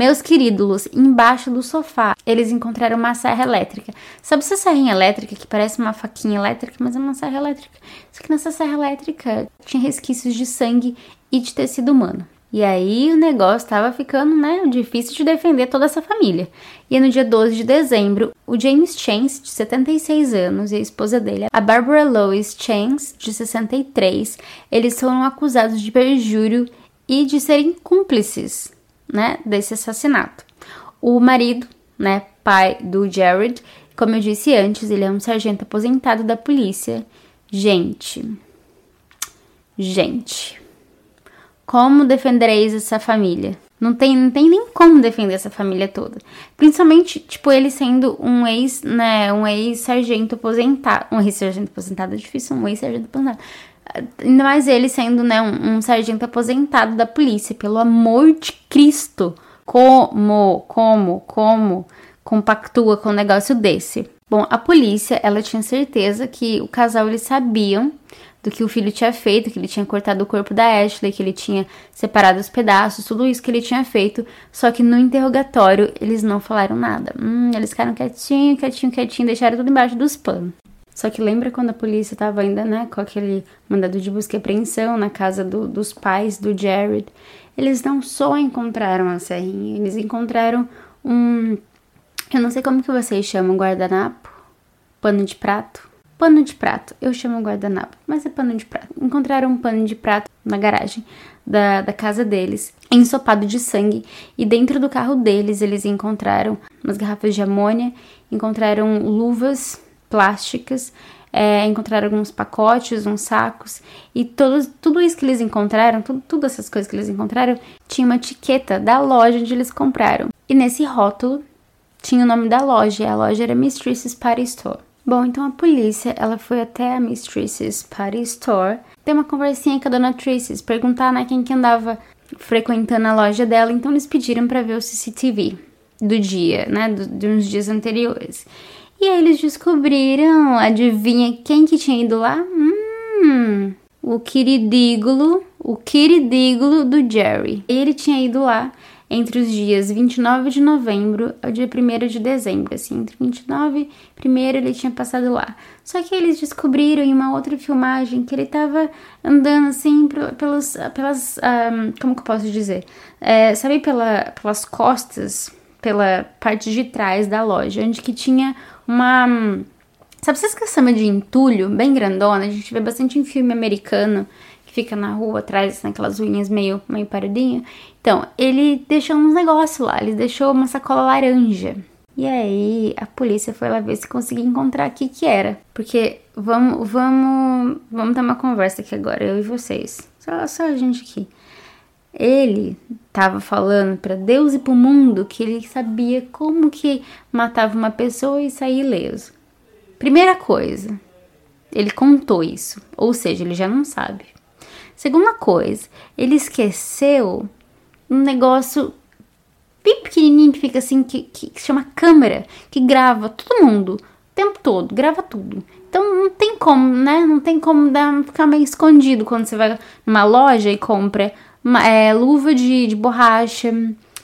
meus queridos, embaixo do sofá, eles encontraram uma serra elétrica. Sabe essa serrinha elétrica que parece uma faquinha elétrica, mas é uma serra elétrica? Só que nessa serra elétrica tinha resquícios de sangue e de tecido humano. E aí o negócio estava ficando, né, difícil de defender toda essa família. E no dia 12 de dezembro, o James Chance, de 76 anos, e a esposa dele, a Barbara Lois Chance, de 63, eles foram acusados de perjúrio e de serem cúmplices né, desse assassinato. O marido, né, pai do Jared, como eu disse antes, ele é um sargento aposentado da polícia. Gente, gente, como defendereis essa família? Não tem, não tem nem como defender essa família toda. Principalmente, tipo, ele sendo um ex, né, um ex-sargento aposentado. Um ex-sargento aposentado é difícil, um ex-sargento aposentado. Ainda mais ele sendo, né, um, um sargento aposentado da polícia. Pelo amor de Cristo. Como, como, como compactua com um negócio desse? Bom, a polícia, ela tinha certeza que o casal, eles sabiam do que o filho tinha feito, que ele tinha cortado o corpo da Ashley, que ele tinha separado os pedaços, tudo isso que ele tinha feito. Só que no interrogatório eles não falaram nada. Hum, eles ficaram quietinho, quietinho, quietinho, deixaram tudo embaixo dos panos. Só que lembra quando a polícia estava ainda, né, com aquele mandado de busca e apreensão na casa do, dos pais do Jared? Eles não só encontraram a serrinha, eles encontraram um. Eu não sei como que vocês chamam guardanapo? Pano de prato? Pano de prato, eu chamo guardanapo, mas é pano de prato. Encontraram um pano de prato na garagem da, da casa deles, ensopado de sangue, e dentro do carro deles eles encontraram umas garrafas de amônia, encontraram luvas plásticas, é, encontraram alguns pacotes, uns sacos, e todos, tudo isso que eles encontraram, tudo, todas essas coisas que eles encontraram, tinha uma etiqueta da loja onde eles compraram. E nesse rótulo tinha o nome da loja, e a loja era Mistress's Party Store. Bom, então a polícia, ela foi até a Mistress's Party Store, ter uma conversinha com a dona Tracy, perguntar, né, quem que andava frequentando a loja dela, então eles pediram para ver o CCTV do dia, né, do, de uns dias anteriores. E aí eles descobriram, adivinha quem que tinha ido lá? Hum, o queridígulo, o queridígulo do Jerry. Ele tinha ido lá entre os dias 29 de novembro ao dia 1 de dezembro, assim, entre 29 e 1 ele tinha passado lá. Só que eles descobriram em uma outra filmagem que ele tava andando assim pelos, pelas, um, como que eu posso dizer? É, sabe pela, pelas costas, pela parte de trás da loja, onde que tinha uma. Sabe essas caçamas de entulho bem grandona? A gente vê bastante em filme americano que fica na rua atrás, naquelas unhas meio, meio paradinha. Então, ele deixou uns negócios lá, ele deixou uma sacola laranja. E aí a polícia foi lá ver se conseguia encontrar o que que era. Porque vamos, vamos, vamos ter uma conversa aqui agora, eu e vocês. Só, só a gente aqui. Ele estava falando para Deus e para o mundo que ele sabia como que matava uma pessoa e sair ileso. Primeira coisa, ele contou isso, ou seja, ele já não sabe. Segunda coisa, ele esqueceu um negócio bem pequenininho que fica assim, que, que, que chama câmera, que grava todo mundo, o tempo todo, grava tudo. Então não tem como, né? Não tem como dar, ficar meio escondido quando você vai numa loja e compra é, luva de, de borracha,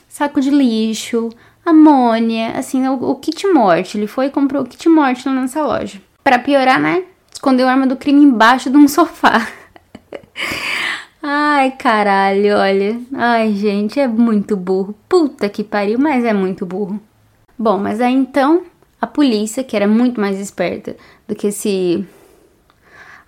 saco de lixo, amônia, assim, o, o kit morte. Ele foi e comprou o kit morte lá nessa loja. Para piorar, né? Escondeu a arma do crime embaixo de um sofá. Ai, caralho, olha. Ai, gente, é muito burro. Puta que pariu, mas é muito burro. Bom, mas aí então a polícia, que era muito mais esperta do que esse.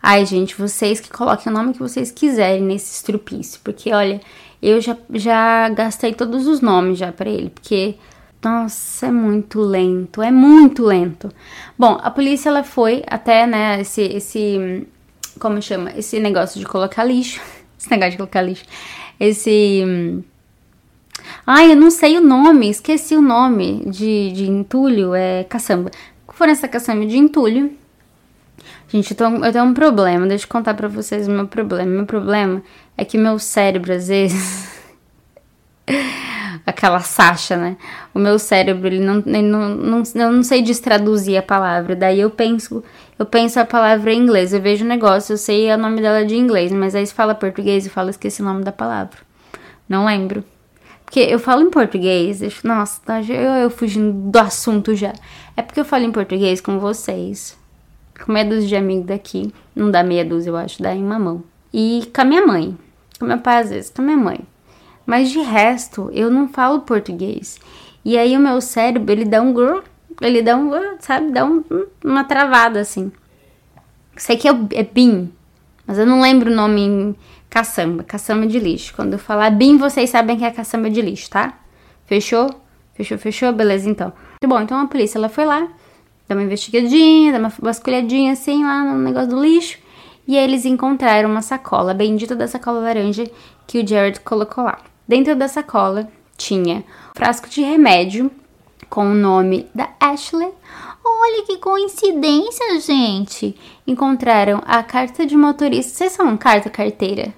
Ai, gente, vocês que coloquem o nome que vocês quiserem nesse estrupício, porque olha, eu já, já gastei todos os nomes já para ele, porque nossa, é muito lento, é muito lento. Bom, a polícia ela foi até, né, esse esse como chama? Esse negócio de colocar lixo esse negócio de colocar lixo. Esse. Ai, eu não sei o nome, esqueci o nome de, de entulho, é caçamba. For essa caçamba de entulho. Gente, eu, tô, eu tenho um problema, deixa eu contar pra vocês o meu problema. Meu problema é que meu cérebro, às vezes. aquela Sasha, né? O meu cérebro, ele não, ele não, não, eu não sei destraduzir a palavra. Daí eu penso, eu penso a palavra em inglês. Eu vejo o negócio, eu sei o nome dela de inglês, mas aí se fala português e fala esqueci o nome da palavra. Não lembro. Porque eu falo em português, eu, nossa, eu, eu fugindo do assunto já. É porque eu falo em português com vocês. Com meia dúzia de amigos daqui. Não dá meia dúzia, eu acho, dá em uma mão. E com a minha mãe. Com meu pai, às vezes, com a minha mãe. Mas de resto, eu não falo português. E aí o meu cérebro, ele dá um grrr, ele dá um, sabe, dá um, uma travada assim. Sei que é, é BIM, mas eu não lembro o nome em caçamba, caçamba de lixo. Quando eu falar BIM, vocês sabem que é caçamba de lixo, tá? Fechou? Fechou, fechou? Beleza, então. Muito bom, então a polícia, ela foi lá, dá uma investigadinha, dá uma vasculhadinha assim lá no negócio do lixo. E aí eles encontraram uma sacola, bendita da sacola laranja que o Jared colocou lá. Dentro da sacola tinha um frasco de remédio com o nome da Ashley. Olha que coincidência, gente! Encontraram a carta de motorista. Vocês são carta carteira?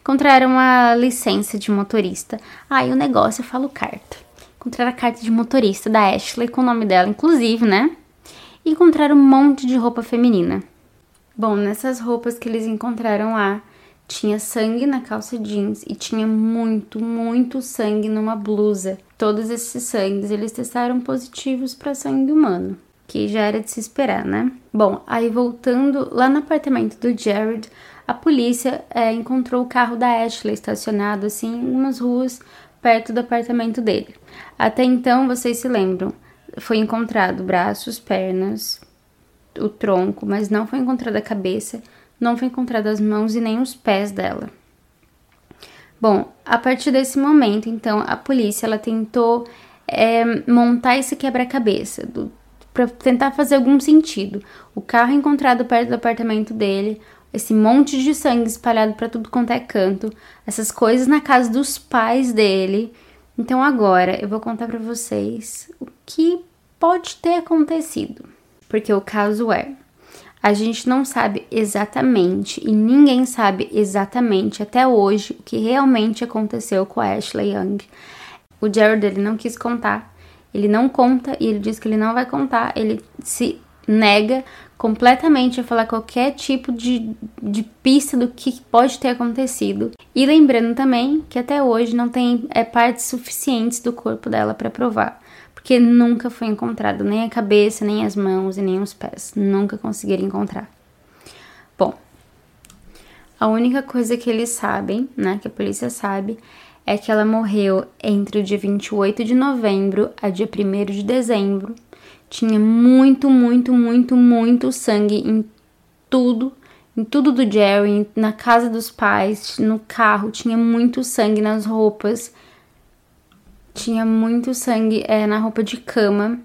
Encontraram a licença de motorista. Aí ah, o negócio eu falo carta. Encontraram a carta de motorista da Ashley com o nome dela, inclusive, né? E encontraram um monte de roupa feminina. Bom, nessas roupas que eles encontraram lá, tinha sangue na calça jeans e tinha muito, muito sangue numa blusa. Todos esses sangues eles testaram positivos para sangue humano, que já era de se esperar, né? Bom, aí voltando lá no apartamento do Jared, a polícia é, encontrou o carro da Ashley estacionado assim em umas ruas perto do apartamento dele. Até então, vocês se lembram, foi encontrado braços, pernas, o tronco, mas não foi encontrada a cabeça não foi encontrada as mãos e nem os pés dela. Bom, a partir desse momento, então, a polícia ela tentou é, montar esse quebra-cabeça para tentar fazer algum sentido. O carro encontrado perto do apartamento dele, esse monte de sangue espalhado para tudo quanto é canto, essas coisas na casa dos pais dele. Então agora eu vou contar para vocês o que pode ter acontecido, porque o caso é a gente não sabe exatamente e ninguém sabe exatamente até hoje o que realmente aconteceu com a Ashley Young. O Jared ele não quis contar, ele não conta e ele diz que ele não vai contar, ele se nega completamente a falar qualquer tipo de, de pista do que pode ter acontecido. E lembrando também que até hoje não tem é, partes suficientes do corpo dela para provar porque nunca foi encontrado nem a cabeça, nem as mãos e nem os pés. Nunca conseguiram encontrar. Bom, a única coisa que eles sabem, né, que a polícia sabe, é que ela morreu entre o dia 28 de novembro a dia 1 de dezembro. Tinha muito, muito, muito, muito sangue em tudo, em tudo do Jerry, na casa dos pais, no carro, tinha muito sangue nas roupas tinha muito sangue é, na roupa de cama.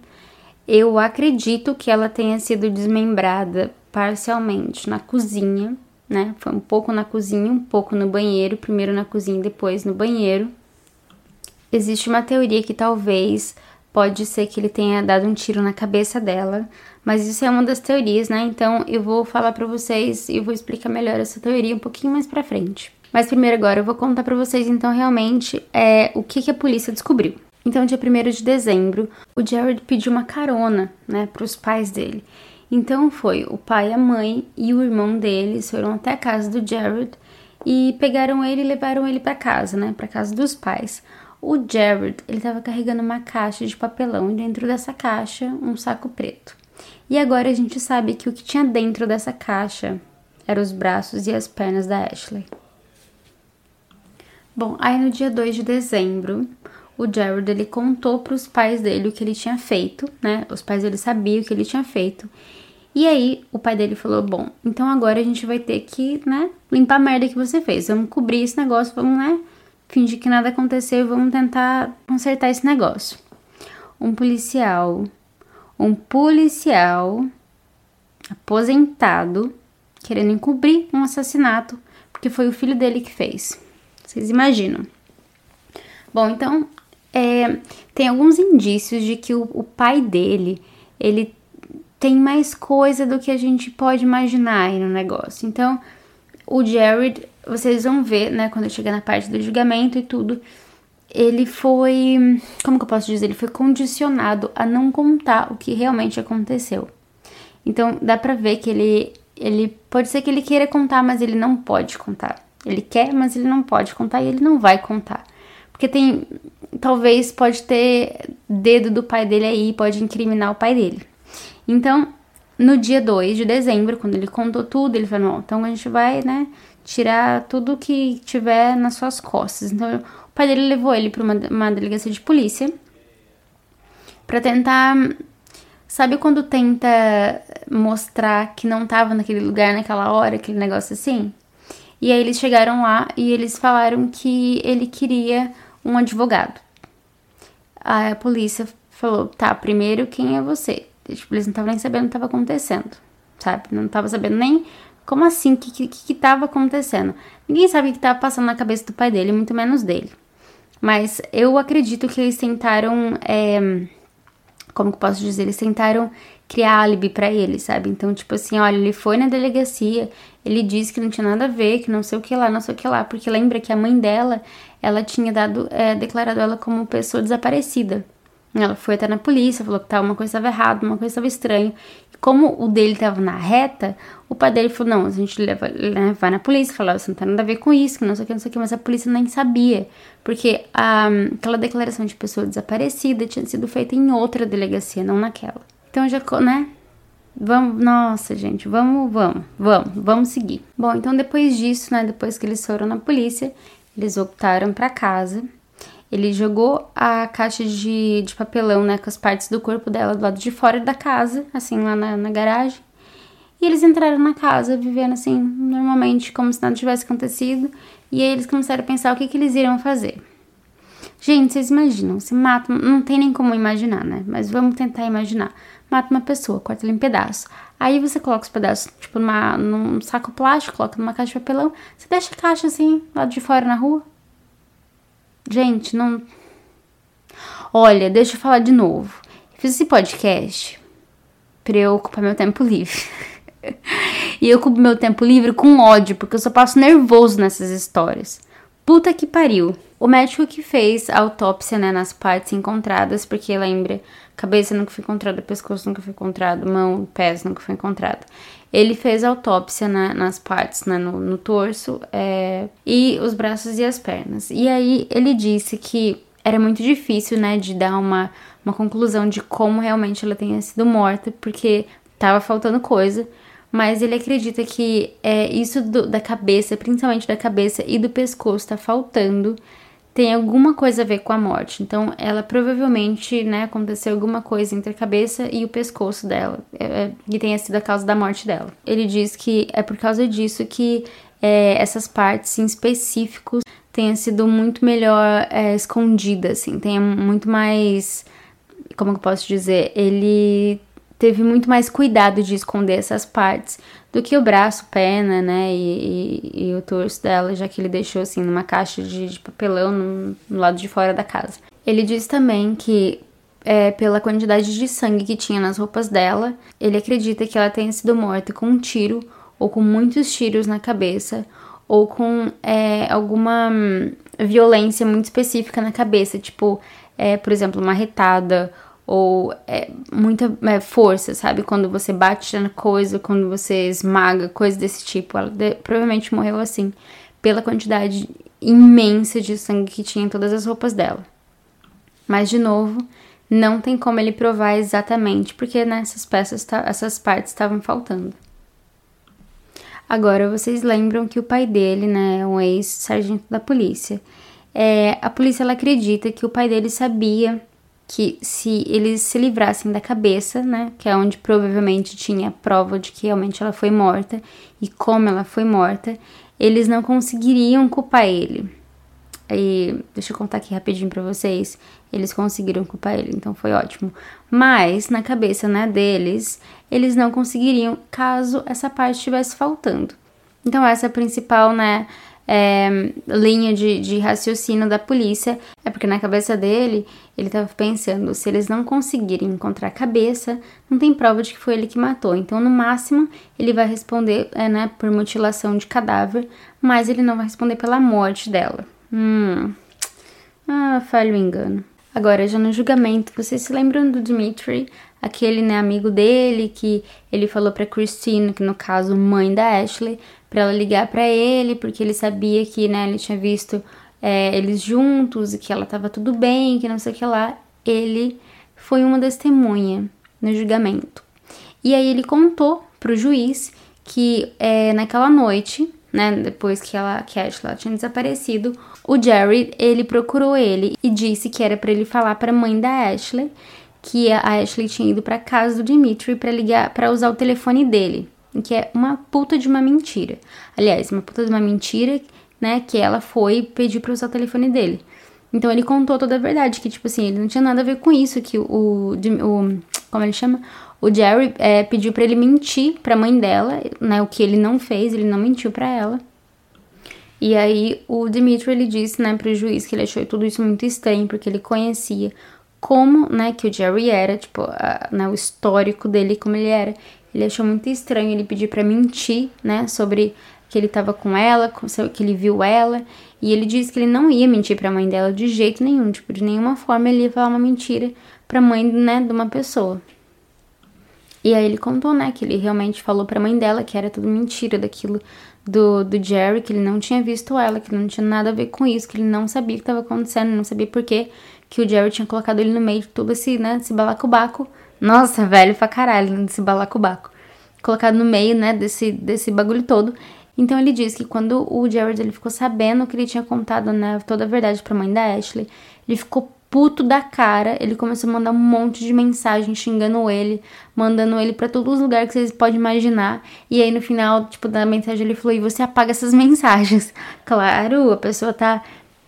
Eu acredito que ela tenha sido desmembrada parcialmente na cozinha, né? Foi um pouco na cozinha, um pouco no banheiro, primeiro na cozinha depois no banheiro. Existe uma teoria que talvez pode ser que ele tenha dado um tiro na cabeça dela, mas isso é uma das teorias, né? Então eu vou falar para vocês e vou explicar melhor essa teoria um pouquinho mais para frente. Mas primeiro agora eu vou contar para vocês então realmente é, o que, que a polícia descobriu. Então, dia 1 de dezembro, o Jared pediu uma carona, né, para os pais dele. Então foi o pai, a mãe e o irmão deles foram até a casa do Jared e pegaram ele e levaram ele para casa, né, para casa dos pais. O Jared, ele estava carregando uma caixa de papelão e dentro dessa caixa um saco preto. E agora a gente sabe que o que tinha dentro dessa caixa eram os braços e as pernas da Ashley. Bom, aí no dia 2 de dezembro, o Jared ele contou para os pais dele o que ele tinha feito, né? Os pais dele sabiam o que ele tinha feito. E aí o pai dele falou: "Bom, então agora a gente vai ter que, né, limpar a merda que você fez. Vamos cobrir esse negócio, vamos, né, fingir que nada aconteceu, vamos tentar consertar esse negócio." Um policial, um policial aposentado querendo encobrir um assassinato, porque foi o filho dele que fez. Vocês imaginam? Bom, então é, tem alguns indícios de que o, o, pai dele ele tem mais coisa do que a gente pode imaginar aí no negócio. Então, o Jared, vocês vão ver, né, quando chegar na parte do julgamento e tudo, ele foi, como que eu posso dizer, ele foi condicionado a não contar o que realmente aconteceu. Então, dá pra ver que ele, ele pode ser que ele queira contar, mas ele não pode contar. Ele quer, mas ele não pode contar e ele não vai contar. Porque tem. Talvez pode ter dedo do pai dele aí, pode incriminar o pai dele. Então, no dia 2 de dezembro, quando ele contou tudo, ele falou: então a gente vai, né, tirar tudo que tiver nas suas costas. Então, o pai dele levou ele para uma, uma delegacia de polícia para tentar. Sabe quando tenta mostrar que não tava naquele lugar naquela hora, aquele negócio assim? E aí eles chegaram lá e eles falaram que ele queria um advogado. a polícia falou: tá, primeiro quem é você? Tipo, eles não estavam nem sabendo o que estava acontecendo, sabe? Não estavam sabendo nem como assim, o que, que, que tava acontecendo. Ninguém sabe o que estava passando na cabeça do pai dele, muito menos dele. Mas eu acredito que eles tentaram. É, como que posso dizer? Eles tentaram criar álibi para ele, sabe? Então, tipo assim, olha, ele foi na delegacia, ele disse que não tinha nada a ver, que não sei o que lá, não sei o que lá, porque lembra que a mãe dela, ela tinha dado, é, declarado ela como pessoa desaparecida. Ela foi até na polícia, falou que tava, uma coisa estava errada, uma coisa estava estranha. E como o dele estava na reta, o pai dele falou: não, a gente leva, né, vai na polícia, falou: você não tem nada a ver com isso, que não sei o que, não sei o que, mas a polícia nem sabia, porque a, aquela declaração de pessoa desaparecida tinha sido feita em outra delegacia, não naquela. Então já, né? Vamos, nossa, gente, vamos, vamos, vamos, vamos seguir. Bom, então depois disso, né, depois que eles foram na polícia, eles voltaram para casa. Ele jogou a caixa de, de papelão, né, com as partes do corpo dela do lado de fora da casa, assim, lá na, na garagem. E eles entraram na casa, vivendo assim, normalmente, como se nada tivesse acontecido. E aí eles começaram a pensar o que, que eles iriam fazer. Gente, vocês imaginam, se matam, não tem nem como imaginar, né? Mas vamos tentar imaginar mata uma pessoa, corta ela em pedaços. Aí você coloca os pedaços, tipo, numa, num saco plástico, coloca numa caixa de papelão, você deixa a caixa assim, lá de fora na rua. Gente, não. Olha, deixa eu falar de novo. Fiz esse podcast pra eu ocupar meu tempo livre. e eu ocupo meu tempo livre com ódio, porque eu só passo nervoso nessas histórias. Puta que pariu. O médico que fez a autópsia, né, nas partes encontradas, porque lembra, cabeça nunca foi encontrada, pescoço nunca foi encontrado, mão, pés nunca foi encontrado. Ele fez a autópsia né, nas partes, né, no, no torso, é, e os braços e as pernas. E aí ele disse que era muito difícil, né, de dar uma, uma conclusão de como realmente ela tenha sido morta, porque tava faltando coisa mas ele acredita que é, isso do, da cabeça, principalmente da cabeça e do pescoço, tá faltando, tem alguma coisa a ver com a morte. Então, ela provavelmente, né, aconteceu alguma coisa entre a cabeça e o pescoço dela, é, é, que tenha sido a causa da morte dela. Ele diz que é por causa disso que é, essas partes em específicos tenham sido muito melhor é, escondidas, assim, tenha muito mais. Como eu posso dizer? Ele teve muito mais cuidado de esconder essas partes do que o braço, perna, né, e, e, e o torso dela, já que ele deixou assim numa caixa de, de papelão no, no, lado de fora da casa. Ele diz também que é, pela quantidade de sangue que tinha nas roupas dela, ele acredita que ela tenha sido morta com um tiro ou com muitos tiros na cabeça ou com é, alguma hum, violência muito específica na cabeça, tipo, é, por exemplo, uma retada ou é, muita é, força, sabe? Quando você bate na coisa, quando você esmaga, coisa desse tipo. Ela de, provavelmente morreu assim, pela quantidade imensa de sangue que tinha em todas as roupas dela. Mas de novo, não tem como ele provar exatamente, porque nessas peças, essas partes estavam faltando. Agora, vocês lembram que o pai dele, né, é um ex-sargento da polícia. É, a polícia ela acredita que o pai dele sabia que se eles se livrassem da cabeça, né, que é onde provavelmente tinha prova de que realmente ela foi morta e como ela foi morta, eles não conseguiriam culpar ele. E deixa eu contar aqui rapidinho para vocês. Eles conseguiram culpar ele, então foi ótimo. Mas na cabeça, né, deles, eles não conseguiriam caso essa parte estivesse faltando. Então essa é a principal, né, é, linha de, de raciocínio da polícia é porque na cabeça dele ele estava pensando: se eles não conseguirem encontrar a cabeça, não tem prova de que foi ele que matou. Então, no máximo, ele vai responder é, né, por mutilação de cadáver, mas ele não vai responder pela morte dela. Hum. Ah, falho engano. Agora, já no julgamento, vocês se lembram do Dimitri, aquele né, amigo dele que ele falou para Christine, que no caso mãe da Ashley, para ela ligar para ele, porque ele sabia que né, ele tinha visto é, eles juntos e que ela tava tudo bem, que não sei o que lá. Ele foi uma testemunha no julgamento. E aí ele contou pro juiz que é, naquela noite né, depois que ela, que Ashley tinha desaparecido, o Jerry, ele procurou ele e disse que era para ele falar para a mãe da Ashley que a Ashley tinha ido para casa do Dimitri para ligar, para usar o telefone dele, que é uma puta de uma mentira. Aliás, uma puta de uma mentira, né, que ela foi pedir para usar o telefone dele. Então ele contou toda a verdade, que tipo assim, ele não tinha nada a ver com isso, que o, o, como ele chama? O Jerry é, pediu para ele mentir para a mãe dela, né? O que ele não fez, ele não mentiu para ela. E aí o Dimitri ele disse, né, pro juiz que ele achou tudo isso muito estranho, porque ele conhecia como, né, que o Jerry era, tipo, a, né, o histórico dele, como ele era. Ele achou muito estranho ele pedir para mentir, né, sobre que ele tava com ela, que ele viu ela, e ele disse que ele não ia mentir para a mãe dela de jeito nenhum, tipo, de nenhuma forma ele ia falar uma mentira para a mãe, né, de uma pessoa. E aí ele contou, né, que ele realmente falou pra mãe dela que era tudo mentira daquilo do, do Jerry, que ele não tinha visto ela, que não tinha nada a ver com isso, que ele não sabia o que estava acontecendo, não sabia por que que o Jerry tinha colocado ele no meio de tudo esse, né, esse balacobaco. Nossa, velho pra caralho, esse balacobaco. Colocado no meio, né, desse, desse bagulho todo. Então ele disse que quando o Jared ele ficou sabendo que ele tinha contado, né, toda a verdade pra mãe da Ashley, ele ficou puto da cara, ele começou a mandar um monte de mensagem xingando ele, mandando ele para todos os lugares que vocês podem imaginar. E aí no final, tipo, da mensagem ele falou: "E você apaga essas mensagens". Claro, a pessoa tá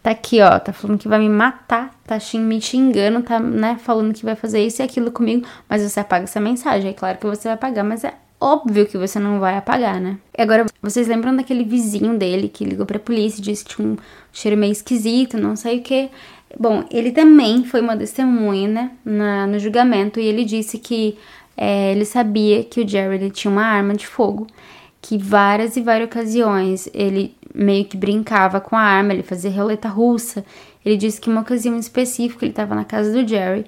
tá aqui, ó, tá falando que vai me matar, tá me xingando, tá, né, falando que vai fazer isso e aquilo comigo, mas você apaga essa mensagem. É claro que você vai apagar, mas é óbvio que você não vai apagar, né? E agora, vocês lembram daquele vizinho dele que ligou pra polícia e disse que tinha um cheiro meio esquisito, não sei o que. Bom, ele também foi uma testemunha né, na, no julgamento e ele disse que é, ele sabia que o Jerry tinha uma arma de fogo, que várias e várias ocasiões ele meio que brincava com a arma, ele fazia roleta russa. Ele disse que uma ocasião específica ele estava na casa do Jerry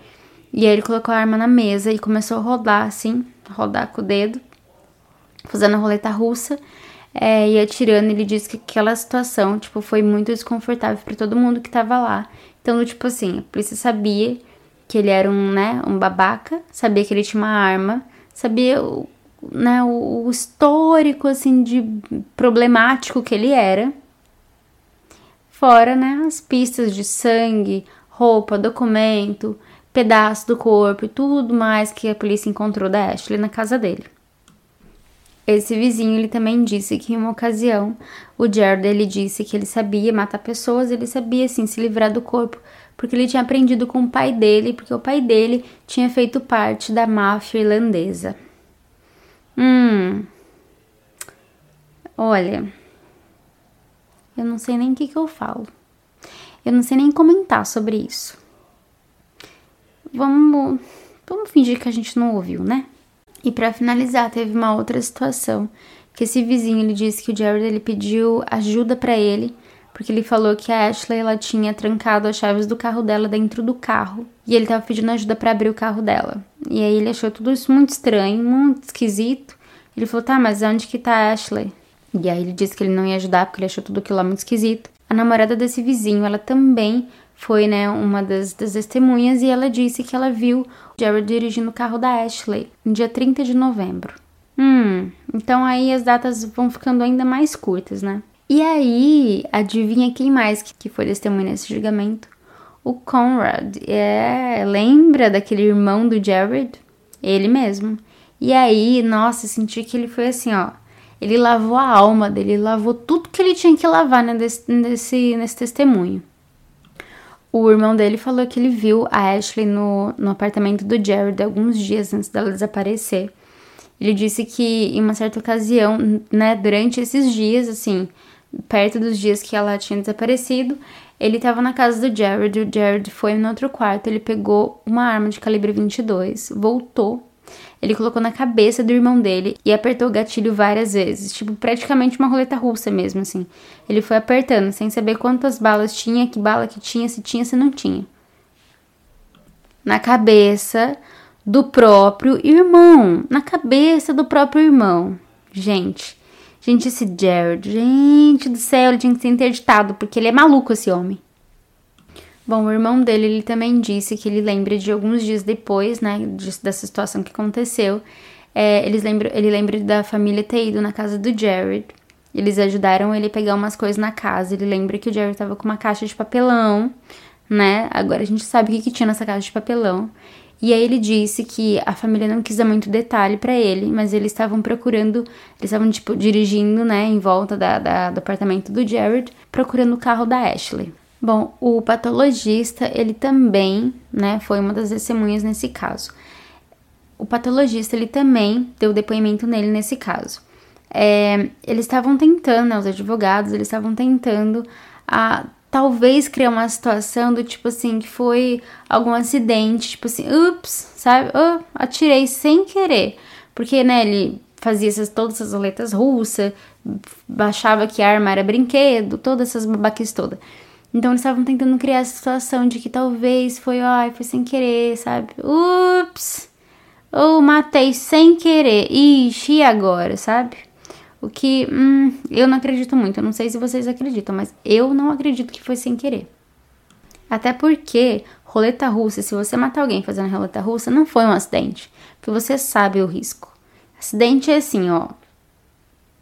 e aí ele colocou a arma na mesa e começou a rodar assim, rodar com o dedo, fazendo a roleta russa. É, e atirando, ele disse que aquela situação, tipo, foi muito desconfortável para todo mundo que tava lá. Então, tipo assim, a polícia sabia que ele era um, né, um babaca, sabia que ele tinha uma arma, sabia o, né, o, o histórico, assim, de problemático que ele era. Fora, né, as pistas de sangue, roupa, documento, pedaço do corpo e tudo mais que a polícia encontrou da Ashley na casa dele. Esse vizinho ele também disse que em uma ocasião o Jared ele disse que ele sabia matar pessoas, ele sabia assim se livrar do corpo, porque ele tinha aprendido com o pai dele, porque o pai dele tinha feito parte da máfia irlandesa. Hum. Olha, eu não sei nem o que, que eu falo. Eu não sei nem comentar sobre isso. Vamos, vamos fingir que a gente não ouviu, né? E para finalizar, teve uma outra situação, que esse vizinho ele disse que o Jared ele pediu ajuda para ele, porque ele falou que a Ashley ela tinha trancado as chaves do carro dela dentro do carro, e ele tava pedindo ajuda para abrir o carro dela. E aí ele achou tudo isso muito estranho, muito esquisito. Ele falou: "Tá, mas onde que tá a Ashley?" E aí ele disse que ele não ia ajudar porque ele achou tudo aquilo lá muito esquisito. a namorada desse vizinho, ela também foi, né, uma das, das testemunhas e ela disse que ela viu Jared dirigindo o carro da Ashley no dia 30 de novembro. Hum, então aí as datas vão ficando ainda mais curtas, né? E aí, adivinha quem mais que foi testemunha nesse julgamento? O Conrad. É, lembra daquele irmão do Jared? Ele mesmo. E aí, nossa, senti que ele foi assim, ó. Ele lavou a alma dele, ele lavou tudo que ele tinha que lavar né, nesse, nesse, nesse testemunho. O irmão dele falou que ele viu a Ashley no, no apartamento do Jared alguns dias antes dela desaparecer. Ele disse que em uma certa ocasião, né, durante esses dias, assim, perto dos dias que ela tinha desaparecido, ele estava na casa do Jared, o Jared foi no outro quarto, ele pegou uma arma de calibre 22, voltou ele colocou na cabeça do irmão dele e apertou o gatilho várias vezes, tipo praticamente uma roleta russa mesmo, assim. Ele foi apertando, sem saber quantas balas tinha, que bala que tinha, se tinha, se não tinha. Na cabeça do próprio irmão. Na cabeça do próprio irmão. Gente. Gente, esse Jared. Gente do céu, ele tinha que ser interditado, porque ele é maluco, esse homem. Bom, o irmão dele, ele também disse que ele lembra de alguns dias depois, né, dessa situação que aconteceu, é, eles lembram, ele lembra da família ter ido na casa do Jared. Eles ajudaram ele a pegar umas coisas na casa. Ele lembra que o Jared tava com uma caixa de papelão, né? Agora a gente sabe o que, que tinha nessa caixa de papelão. E aí ele disse que a família não quis dar muito detalhe para ele, mas eles estavam procurando, eles estavam tipo dirigindo, né, em volta da, da, do apartamento do Jared, procurando o carro da Ashley. Bom, o patologista, ele também, né, foi uma das testemunhas nesse caso. O patologista, ele também deu depoimento nele nesse caso. É, eles estavam tentando, né, os advogados, eles estavam tentando a talvez criar uma situação do tipo assim, que foi algum acidente, tipo assim, ups, sabe? Oh, atirei sem querer. Porque, né, ele fazia essas, todas essas roletas russas, achava que a arma era brinquedo, todas essas babaquices todas. Então eles estavam tentando criar essa situação de que talvez foi, ai, foi sem querer, sabe? Ups! Ou matei sem querer. Ixi, e agora, sabe? O que hum, eu não acredito muito. Eu não sei se vocês acreditam, mas eu não acredito que foi sem querer. Até porque roleta russa, se você matar alguém fazendo roleta russa, não foi um acidente. Porque você sabe o risco. Acidente é assim, ó.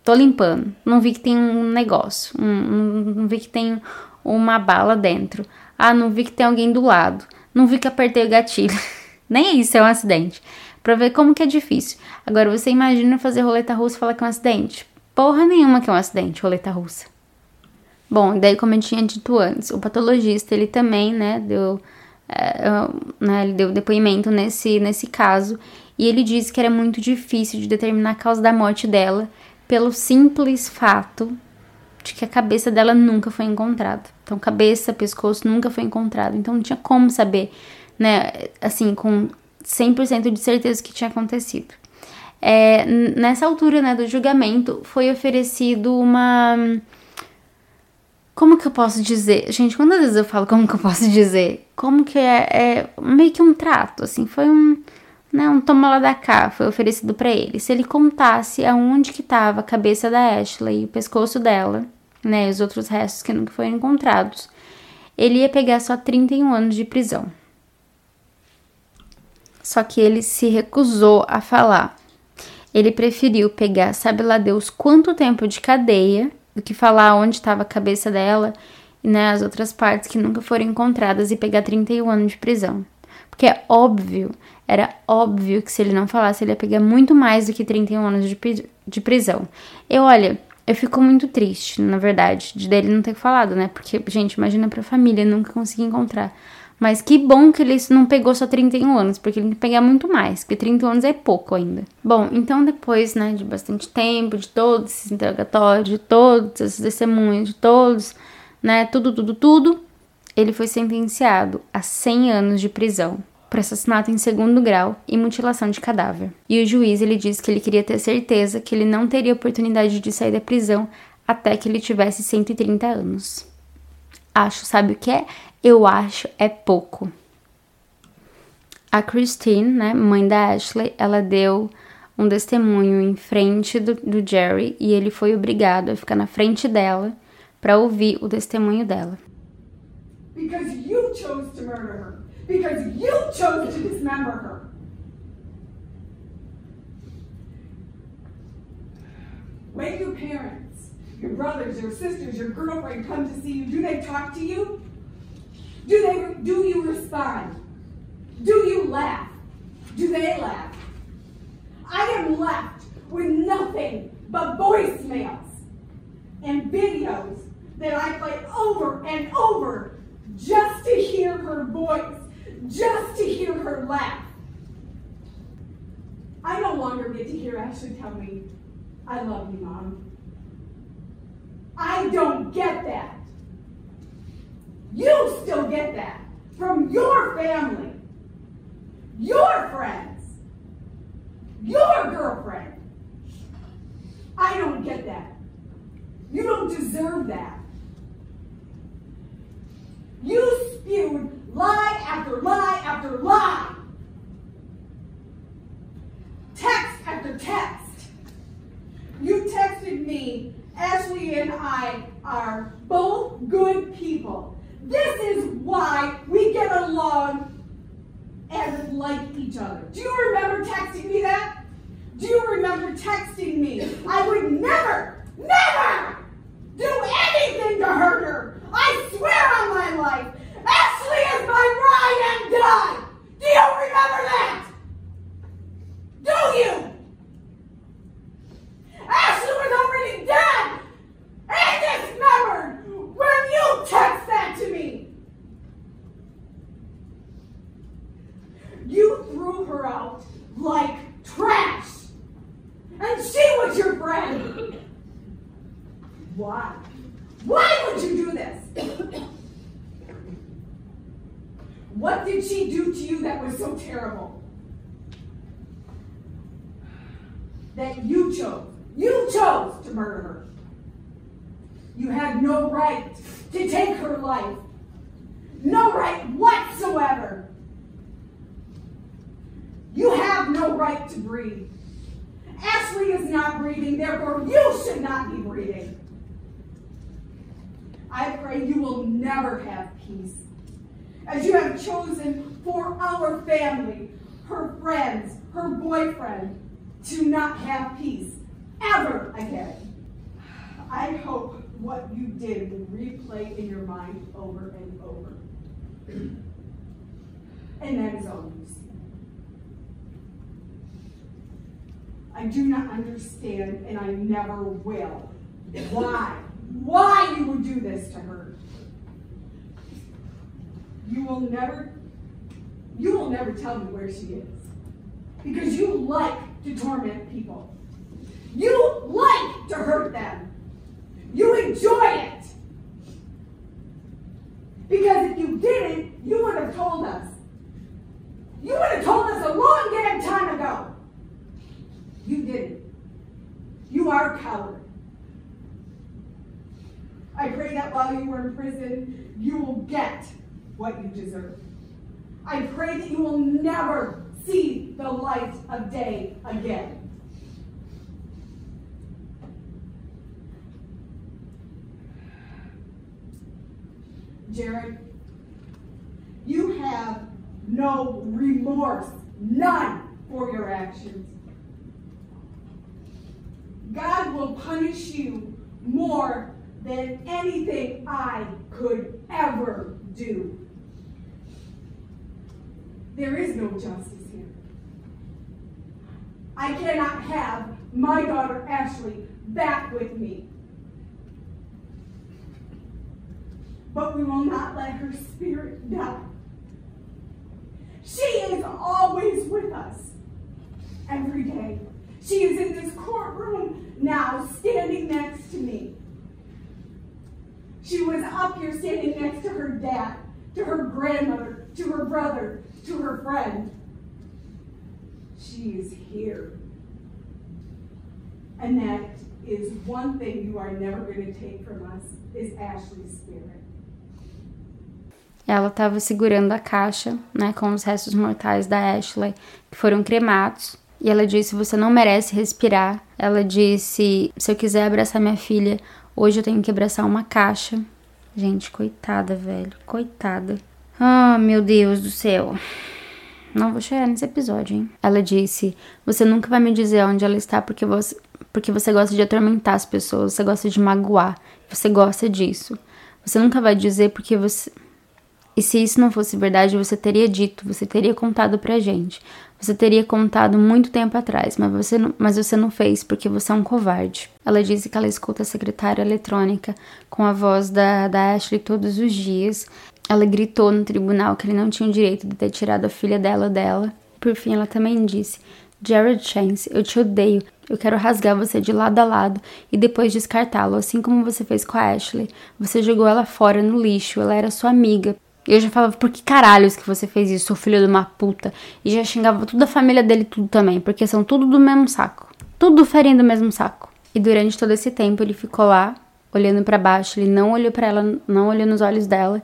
Tô limpando. Não vi que tem um negócio. Um, não, não vi que tem uma bala dentro. Ah, não vi que tem alguém do lado. Não vi que apertei o gatilho. Nem isso é um acidente. Pra ver como que é difícil. Agora você imagina fazer roleta russa e falar que é um acidente. Porra nenhuma que é um acidente, roleta russa. Bom, daí como eu tinha dito antes, o patologista ele também, né, deu, é, né, ele deu depoimento nesse, nesse caso e ele disse que era muito difícil de determinar a causa da morte dela pelo simples fato de que a cabeça dela nunca foi encontrada. Então, cabeça, pescoço nunca foi encontrado. Então, não tinha como saber, né, assim, com 100% de certeza o que tinha acontecido. É, nessa altura, né, do julgamento, foi oferecido uma. Como que eu posso dizer? Gente, quantas vezes eu falo como que eu posso dizer? Como que é, é meio que um trato, assim, foi um, né, um toma lá da cá, foi oferecido para ele. Se ele contasse aonde que tava a cabeça da Ashley e o pescoço dela, né, os outros restos que nunca foram encontrados, ele ia pegar só 31 anos de prisão. Só que ele se recusou a falar. Ele preferiu pegar, sabe lá Deus, quanto tempo de cadeia do que falar onde estava a cabeça dela e né, as outras partes que nunca foram encontradas e pegar 31 anos de prisão. Porque é óbvio, era óbvio que se ele não falasse, ele ia pegar muito mais do que 31 anos de, de prisão. Eu, olha, eu fico muito triste, na verdade, de dele não ter falado, né? Porque, gente, imagina pra família nunca conseguir encontrar. Mas que bom que ele não pegou só 31 anos, porque ele tem que pegar muito mais, porque 31 anos é pouco ainda. Bom, então depois, né, de bastante tempo, de todos esses interrogatórios, de todos esses testemunhos, de todos, né, tudo, tudo, tudo, ele foi sentenciado a 100 anos de prisão por assassinato em segundo grau e mutilação de cadáver. E o juiz ele disse que ele queria ter certeza que ele não teria oportunidade de sair da prisão até que ele tivesse 130 anos. Acho, sabe o que é? Eu acho é pouco. A Christine, né, mãe da Ashley, ela deu um testemunho em frente do, do Jerry e ele foi obrigado a ficar na frente dela para ouvir o testemunho dela. Because you chose to murder her. Because you chose to dismember her. When your parents, your brothers, your sisters, your girlfriend come to see you, do they talk to you? Do they do you respond? Do you laugh? Do they laugh? I am left with nothing but voicemails and videos that I play over and over just to hear her voice, just to hear her laugh. I no longer get to hear Ashley tell me, I love you, Mom. I don't get that. You still get that from your family, your friends, your girlfriend. I don't get that. You don't deserve that. You spewed lie after lie after lie. Text after text. You texted me, Ashley and I are both good people. This is why we get along and like each other. Do you remember texting me that? Do you remember texting me? I would never, never do anything to hurt her. I swear on my life. Ashley is my ride and die. Do you remember that? Do you? Ashley was already dead and dismembered when you text that to me. You threw her out like trash. And she was your friend. Why? Why would you do this? what did she do to you that was so terrible? That you chose. You chose to murder her. You had no right to take her life. No right whatsoever. You have no right to breathe. Ashley is not breathing, therefore you should not be breathing. I pray you will never have peace. Chosen for our family, her friends, her boyfriend, to not have peace ever again. I hope what you did will replay in your mind over and over. And that is all you see. I do not understand, and I never will. Why? Why you would do this to her? You will never, you will never tell me where she is. Because you like to torment people. You like to hurt them. You enjoy it. Because if you didn't, you would have told us. You would have told us a long damn time ago. You didn't. You are a coward. I pray that while you were in prison, you will get what you deserve. I pray that you will never see the light of day again. Jared, you have no remorse, none for your actions. God will punish you more than anything I could ever do. There is no justice here. I cannot have my daughter Ashley back with me. But we will not let her spirit die. She is always with us every day. She is in this courtroom now, standing next to me. She was up here standing next to her dad, to her grandmother, to her brother, to her friend. She is here. And that is one thing you are never going to take from us is Ashley's spirit. Ela estava segurando a caixa, né, com os restos mortais da Ashley, que foram cremados. E ela disse: Você não merece respirar. Ela disse: Se eu quiser abraçar minha filha, Hoje eu tenho que abraçar uma caixa. Gente, coitada, velho. Coitada. Ah, meu Deus do céu. Não vou chegar nesse episódio, hein? Ela disse: Você nunca vai me dizer onde ela está porque você, porque você gosta de atormentar as pessoas, você gosta de magoar, você gosta disso. Você nunca vai dizer porque você. E se isso não fosse verdade, você teria dito, você teria contado pra gente. Você teria contado muito tempo atrás, mas você não, mas você não fez porque você é um covarde. Ela disse que ela escuta a secretária eletrônica com a voz da, da Ashley todos os dias. Ela gritou no tribunal que ele não tinha o direito de ter tirado a filha dela dela. Por fim, ela também disse: Jared Chance, eu te odeio. Eu quero rasgar você de lado a lado e depois descartá-lo, assim como você fez com a Ashley. Você jogou ela fora no lixo, ela era sua amiga. Eu já falava, por que caralhos que você fez isso, seu filho de uma puta? E já xingava toda a família dele tudo também, porque são tudo do mesmo saco. Tudo farinha do mesmo saco. E durante todo esse tempo ele ficou lá, olhando para baixo, ele não olhou para ela, não olhou nos olhos dela.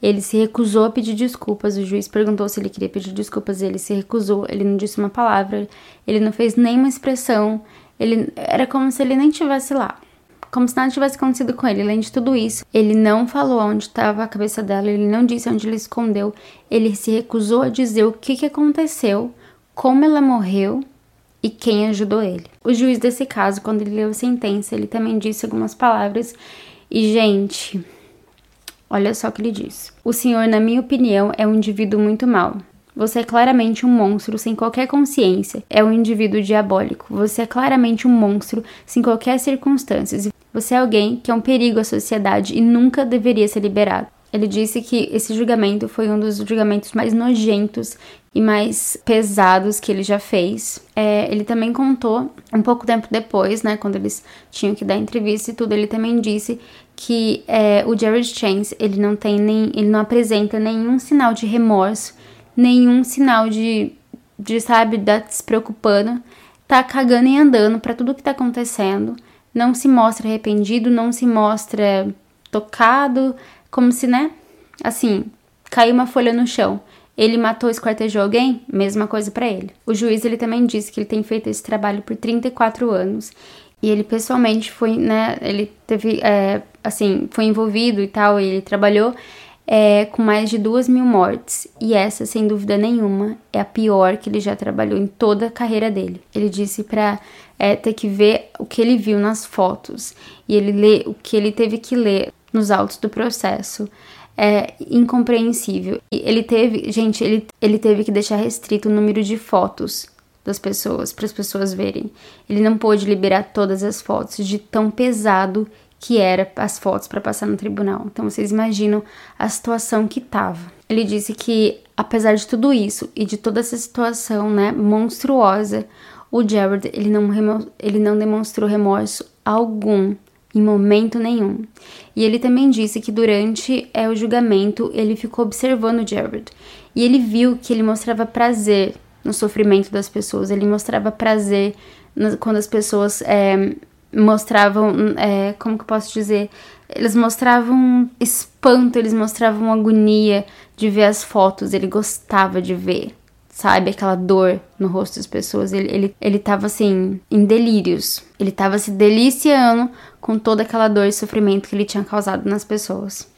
Ele se recusou a pedir desculpas. O juiz perguntou se ele queria pedir desculpas, ele se recusou. Ele não disse uma palavra, ele não fez nenhuma expressão. Ele era como se ele nem tivesse lá como se nada tivesse acontecido com ele. Além de tudo isso, ele não falou onde estava a cabeça dela, ele não disse onde ele escondeu, ele se recusou a dizer o que, que aconteceu, como ela morreu e quem ajudou ele. O juiz desse caso, quando ele leu a sentença, ele também disse algumas palavras e, gente, olha só o que ele disse. O senhor, na minha opinião, é um indivíduo muito mau. Você é claramente um monstro sem qualquer consciência. É um indivíduo diabólico. Você é claramente um monstro sem qualquer circunstância. Você é alguém que é um perigo à sociedade e nunca deveria ser liberado. Ele disse que esse julgamento foi um dos julgamentos mais nojentos e mais pesados que ele já fez. É, ele também contou, um pouco tempo depois, né, quando eles tinham que dar entrevista e tudo, ele também disse que é, o Jared Chance, ele não tem nem, ele não apresenta nenhum sinal de remorso, nenhum sinal de, de sabe, tá se preocupando, tá cagando e andando para tudo que tá acontecendo não se mostra arrependido, não se mostra tocado, como se, né? Assim, caiu uma folha no chão. Ele matou, esquartejou alguém? Mesma coisa para ele. O juiz ele também disse que ele tem feito esse trabalho por 34 anos e ele pessoalmente foi, né? Ele teve, é, assim, foi envolvido e tal. E ele trabalhou é, com mais de duas mil mortes, e essa, sem dúvida nenhuma, é a pior que ele já trabalhou em toda a carreira dele. Ele disse para é, ter que ver o que ele viu nas fotos e ele lê o que ele teve que ler nos autos do processo. É incompreensível. E ele teve, gente, ele, ele teve que deixar restrito o número de fotos das pessoas para as pessoas verem. Ele não pôde liberar todas as fotos de tão pesado que era as fotos para passar no tribunal. Então vocês imaginam a situação que tava. Ele disse que apesar de tudo isso e de toda essa situação, né, monstruosa, o Jared ele não ele não demonstrou remorso algum em momento nenhum. E ele também disse que durante é, o julgamento ele ficou observando o Jared e ele viu que ele mostrava prazer no sofrimento das pessoas. Ele mostrava prazer quando as pessoas é, mostravam, é, como que eu posso dizer? Eles mostravam espanto, eles mostravam agonia de ver as fotos, ele gostava de ver, sabe? Aquela dor no rosto das pessoas. Ele, ele, ele tava assim, em delírios. Ele tava se deliciando com toda aquela dor e sofrimento que ele tinha causado nas pessoas.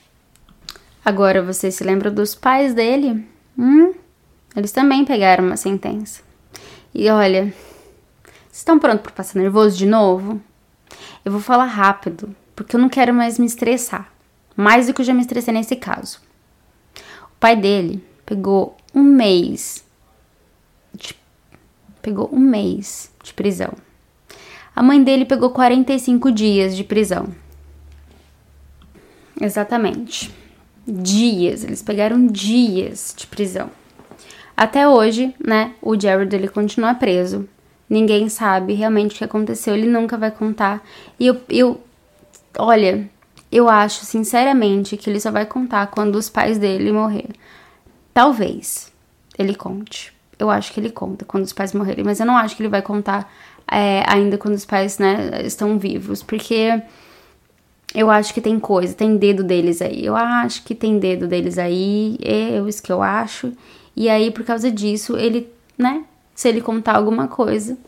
Agora, você se lembra dos pais dele? Hum? Eles também pegaram uma sentença. E olha, vocês estão prontos para passar nervoso de novo? Eu vou falar rápido, porque eu não quero mais me estressar. Mais do que eu já me estressei nesse caso. O pai dele pegou um mês. Pegou um mês de prisão. A mãe dele pegou 45 dias de prisão. Exatamente. Dias, eles pegaram dias de prisão. Até hoje, né, o Jared ele continua preso Ninguém sabe realmente o que aconteceu, ele nunca vai contar. E eu, eu olha, eu acho sinceramente que ele só vai contar quando os pais dele morrer. Talvez ele conte. Eu acho que ele conta quando os pais morrerem, mas eu não acho que ele vai contar é, ainda quando os pais né, estão vivos, porque eu acho que tem coisa, tem dedo deles aí. Eu acho que tem dedo deles aí, é isso que eu acho. E aí, por causa disso, ele, né, se ele contar alguma coisa,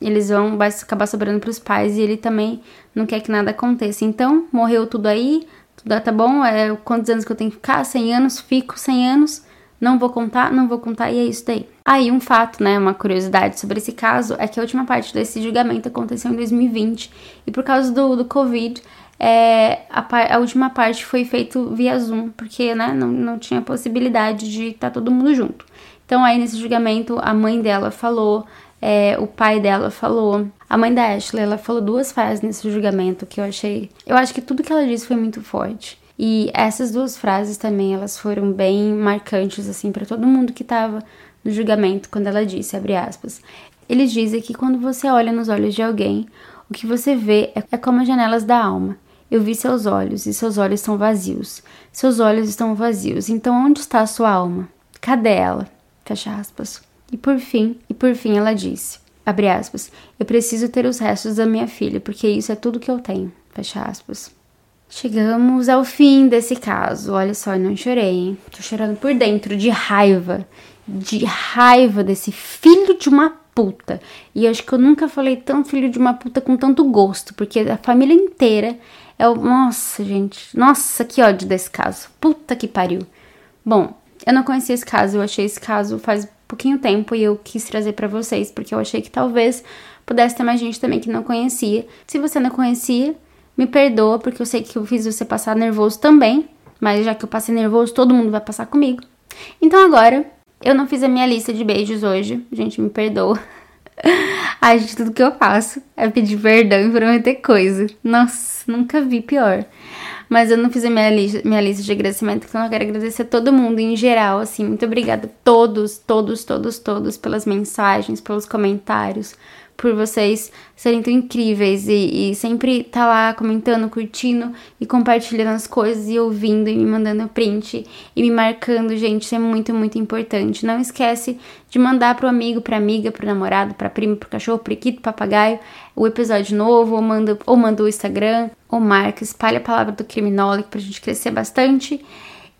eles vão vai acabar sobrando para os pais e ele também não quer que nada aconteça. Então, morreu tudo aí, tudo tá bom, é quantos anos que eu tenho que ficar? 100 anos, fico 100 anos, não vou contar, não vou contar e é isso daí. Aí, um fato, né, uma curiosidade sobre esse caso é que a última parte desse julgamento aconteceu em 2020 e por causa do, do Covid, é, a, a, última parte foi feito via Zoom, porque né, não, não tinha possibilidade de estar tá todo mundo junto. Então, aí nesse julgamento, a mãe dela falou, é, o pai dela falou, a mãe da Ashley, ela falou duas frases nesse julgamento que eu achei. Eu acho que tudo que ela disse foi muito forte. E essas duas frases também, elas foram bem marcantes, assim, para todo mundo que tava no julgamento, quando ela disse, abre aspas. Eles dizem que quando você olha nos olhos de alguém, o que você vê é, é como as janelas da alma. Eu vi seus olhos e seus olhos estão vazios. Seus olhos estão vazios. Então onde está a sua alma? Cadê ela? Fecha aspas. E por fim, e por fim ela disse, abre aspas, eu preciso ter os restos da minha filha, porque isso é tudo que eu tenho. Fecha aspas. Chegamos ao fim desse caso. Olha só, eu não chorei, hein? Tô chorando por dentro de raiva. De raiva desse filho de uma puta. E acho que eu nunca falei tão filho de uma puta com tanto gosto, porque a família inteira é o. Nossa, gente. Nossa, que ódio desse caso. Puta que pariu. Bom, eu não conhecia esse caso, eu achei esse caso faz pouquinho tempo e eu quis trazer para vocês, porque eu achei que talvez pudesse ter mais gente também que não conhecia. Se você não conhecia, me perdoa, porque eu sei que eu fiz você passar nervoso também, mas já que eu passei nervoso, todo mundo vai passar comigo. Então agora, eu não fiz a minha lista de beijos hoje, gente, me perdoa. Ai, gente, tudo que eu faço é pedir perdão e prometer coisa. Nossa, nunca vi pior. Mas eu não fiz a minha, li minha lista de agradecimento, então eu quero agradecer a todo mundo em geral, assim. Muito obrigada a todos, todos, todos, todos pelas mensagens, pelos comentários, por vocês serem tão incríveis e, e sempre tá lá comentando, curtindo e compartilhando as coisas e ouvindo e me mandando print e me marcando, gente, isso é muito, muito importante. Não esquece de mandar pro amigo, pra amiga, pro namorado, pra primo, pro cachorro, pro periquito, papagaio, o episódio novo, ou manda, ou manda o Instagram, ou marca, espalha a palavra do criminólogo pra gente crescer bastante.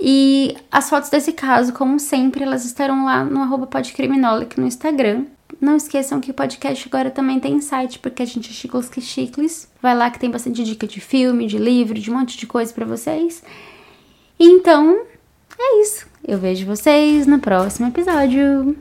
E as fotos desse caso, como sempre, elas estarão lá no arroba podcriminolic no Instagram. Não esqueçam que o podcast agora também tem site, porque a gente é chicos que chicles. Vai lá que tem bastante dica de filme, de livro, de um monte de coisa para vocês. Então, é isso. Eu vejo vocês no próximo episódio.